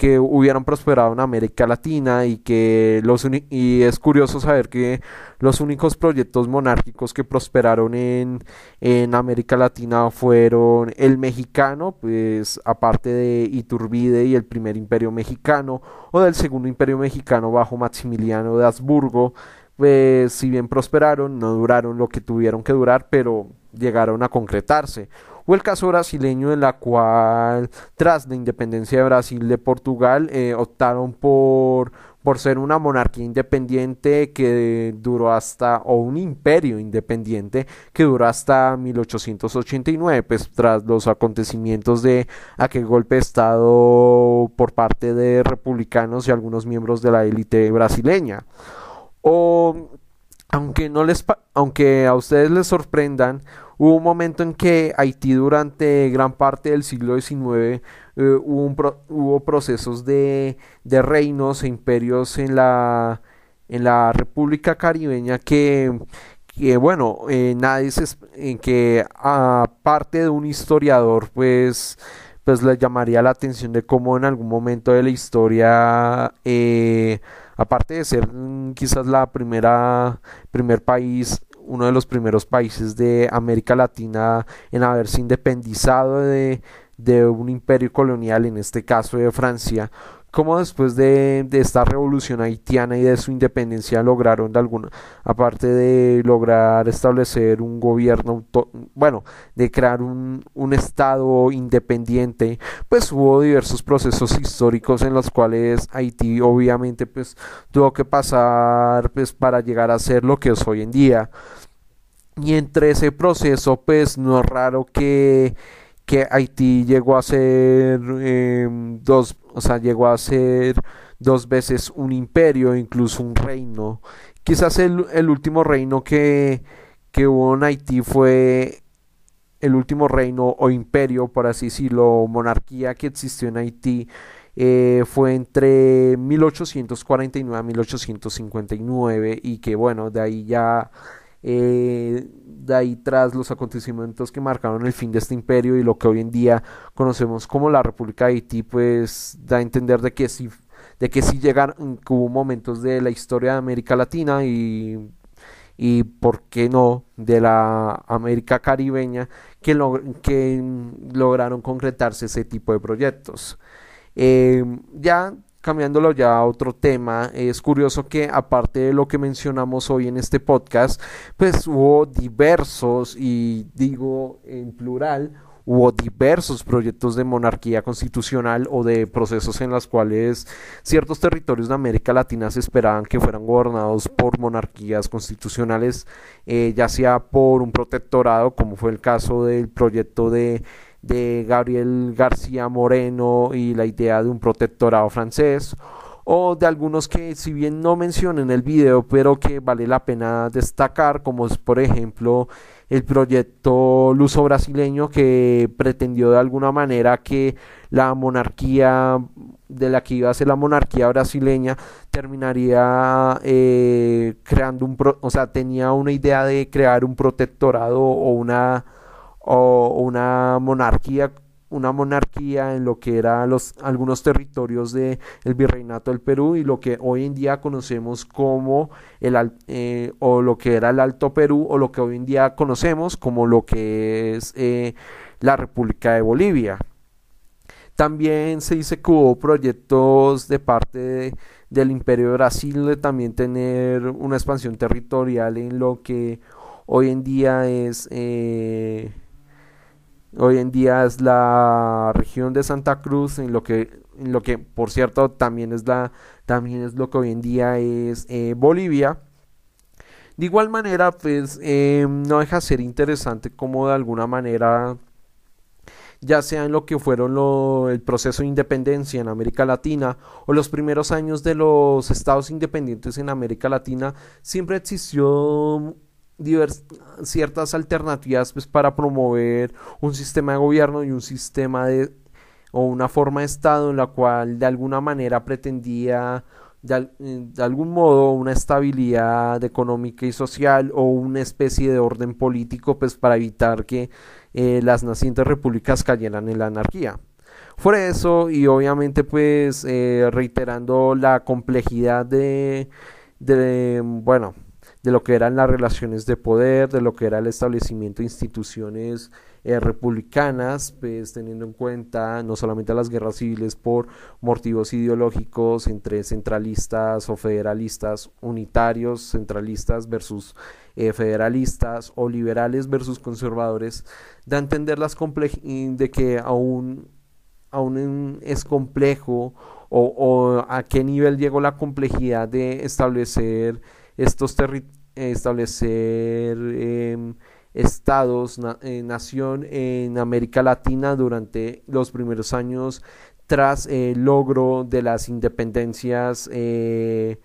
[SPEAKER 1] que hubieran prosperado en América Latina y que los y es curioso saber que los únicos proyectos monárquicos que prosperaron en, en América Latina fueron el mexicano, pues aparte de Iturbide y el primer imperio mexicano, o del segundo imperio mexicano bajo Maximiliano de Habsburgo, pues si bien prosperaron, no duraron lo que tuvieron que durar, pero llegaron a concretarse o el caso brasileño en la cual tras la independencia de Brasil de Portugal eh, optaron por por ser una monarquía independiente que duró hasta, o un imperio independiente que duró hasta 1889, pues tras los acontecimientos de aquel golpe de Estado por parte de republicanos y algunos miembros de la élite brasileña. O aunque no les aunque a ustedes les sorprendan, Hubo un momento en que Haití durante gran parte del siglo XIX eh, hubo, procesos de, de, reinos e imperios en la, en la República Caribeña que, que bueno, eh, nadie se, en que aparte de un historiador pues pues le llamaría la atención de cómo en algún momento de la historia eh, aparte de ser mm, quizás la primera primer país uno de los primeros países de América Latina en haberse independizado de, un imperio colonial, en este caso de Francia, como después de, esta revolución haitiana y de su independencia lograron de alguna, aparte de lograr establecer un gobierno, bueno, de crear un, estado independiente, pues hubo diversos procesos históricos en los cuales Haití obviamente pues tuvo que pasar pues para llegar a ser lo que es hoy en día. Y entre ese proceso, pues no es raro que, Haití llegó a ser em, dos, o sea, llegó a ser dos veces un imperio, incluso un reino. Quizás el, el último reino que, que hubo en Haití fue el último reino o imperio, por así decirlo, monarquía que existió en Haití. Eh, fue entre 1849 a 1859 y que bueno, de ahí ya eh, de ahí tras los acontecimientos que marcaron el fin de este imperio y lo que hoy en día conocemos como la República de Haití, pues da a entender de que sí, de que sí llegaron, que hubo momentos de la historia de América Latina y, y por qué no, de la América caribeña que, que lograron concretarse ese tipo de proyectos. Eh, ya cambiándolo ya a otro tema, es curioso que aparte de lo que mencionamos hoy en este podcast, pues hubo diversos, y digo en plural, hubo diversos proyectos de monarquía constitucional o de procesos en los cuales ciertos territorios de América Latina se esperaban que fueran gobernados por monarquías constitucionales, eh, ya sea por un protectorado, como fue el caso del proyecto de de Gabriel García Moreno y la idea de un protectorado francés o de algunos que si bien no menciono en el video pero que vale la pena destacar como es por ejemplo el proyecto luso brasileño que pretendió de alguna manera que la monarquía de la que iba a ser la monarquía brasileña terminaría eh, creando un o sea tenía una idea de crear un protectorado o una o una monarquía una monarquía en lo que eran los algunos territorios del el virreinato del Perú y lo que hoy en día conocemos como el eh, o lo que era el Alto Perú o lo que hoy en día conocemos como lo que es eh, la República de Bolivia. También se dice que hubo proyectos de parte del Imperio de Brasil de también tener una expansión territorial en lo que hoy en día es eh, hoy en día es la región de Santa Cruz en lo que en lo que por cierto también es la también es lo que hoy en día es eh, Bolivia. De igual manera pues eh, no deja ser interesante como de alguna manera ya sea en lo que fueron el proceso de independencia en América Latina o los primeros años de los estados independientes en América Latina, siempre existió ciertas alternativas pues, para promover un sistema de gobierno y un sistema de o una forma de estado en la cual de alguna manera pretendía de, algún modo una estabilidad económica y social o una especie de orden político pues para evitar que eh, las nacientes repúblicas cayeran en la anarquía. Fuera eso, y obviamente pues eh, reiterando la complejidad de, de, bueno, de lo que eran las relaciones de poder, de lo que era el establecimiento de instituciones eh, republicanas, pues teniendo en cuenta no solamente las guerras civiles por motivos ideológicos entre centralistas o federalistas, unitarios, centralistas versus eh, federalistas o liberales versus conservadores, da a entender las de que aún, aún es complejo o, o, a qué nivel llegó la complejidad de establecer estos establecer eh, estados, eh, nación en América Latina durante los primeros años tras el logro de las independencias eh,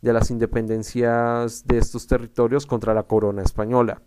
[SPEAKER 1] de las independencias de estos territorios contra la corona española.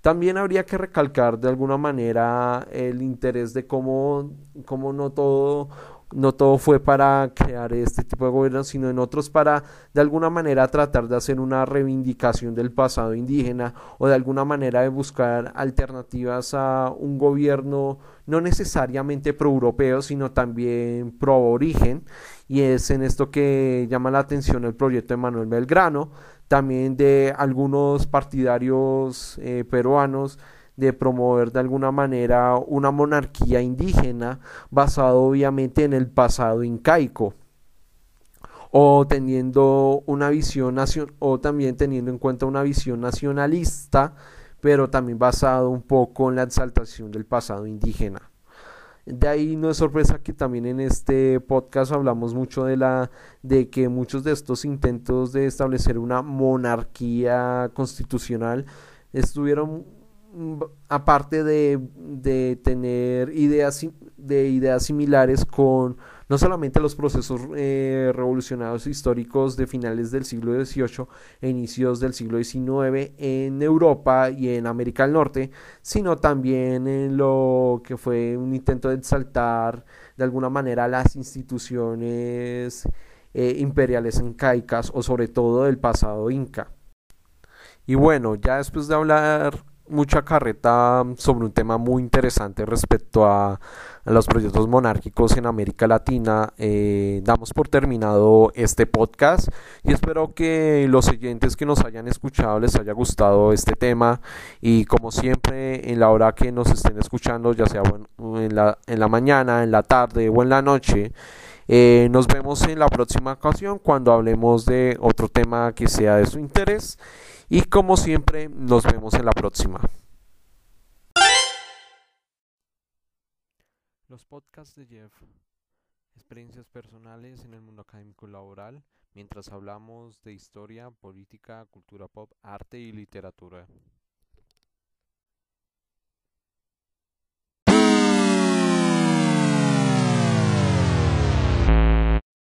[SPEAKER 1] También habría que recalcar de alguna manera el interés de cómo, cómo no todo no todo fue para crear este tipo de gobierno, sino en otros para de alguna manera tratar de hacer una reivindicación del pasado indígena o de alguna manera de buscar alternativas a un gobierno no necesariamente pro-europeo, sino también pro-origen. Y es en esto que llama la atención el proyecto de Manuel Belgrano, también de algunos partidarios eh, peruanos de promover de alguna manera una monarquía indígena basado obviamente en el pasado incaico o teniendo una visión o también teniendo en cuenta una visión nacionalista pero también basado un poco en la exaltación del pasado indígena. De ahí no es sorpresa que también en este podcast hablamos mucho de la de que muchos de estos intentos de establecer una monarquía constitucional estuvieron aparte de, de, tener ideas de ideas similares con no solamente los procesos eh, revolucionarios históricos de finales del siglo XVIII e inicios del siglo XIX en Europa y en América del Norte, sino también en lo que fue un intento de exaltar de alguna manera las instituciones eh, imperiales incaicas o sobre todo del pasado inca. Y bueno, ya después de hablar mucha carreta sobre un tema muy interesante respecto a, los proyectos monárquicos en América Latina. Eh, damos por terminado este podcast y espero que los oyentes que nos hayan escuchado les haya gustado este tema y como siempre en la hora que nos estén escuchando, ya sea en, la, en la mañana, en la tarde o en la noche. Eh, nos vemos en la próxima ocasión cuando hablemos de otro tema que sea de su interés. Y como siempre, nos vemos en la próxima. Los podcasts de Jeff. Experiencias personales en el mundo académico y laboral mientras hablamos de historia, política, cultura pop, arte y literatura.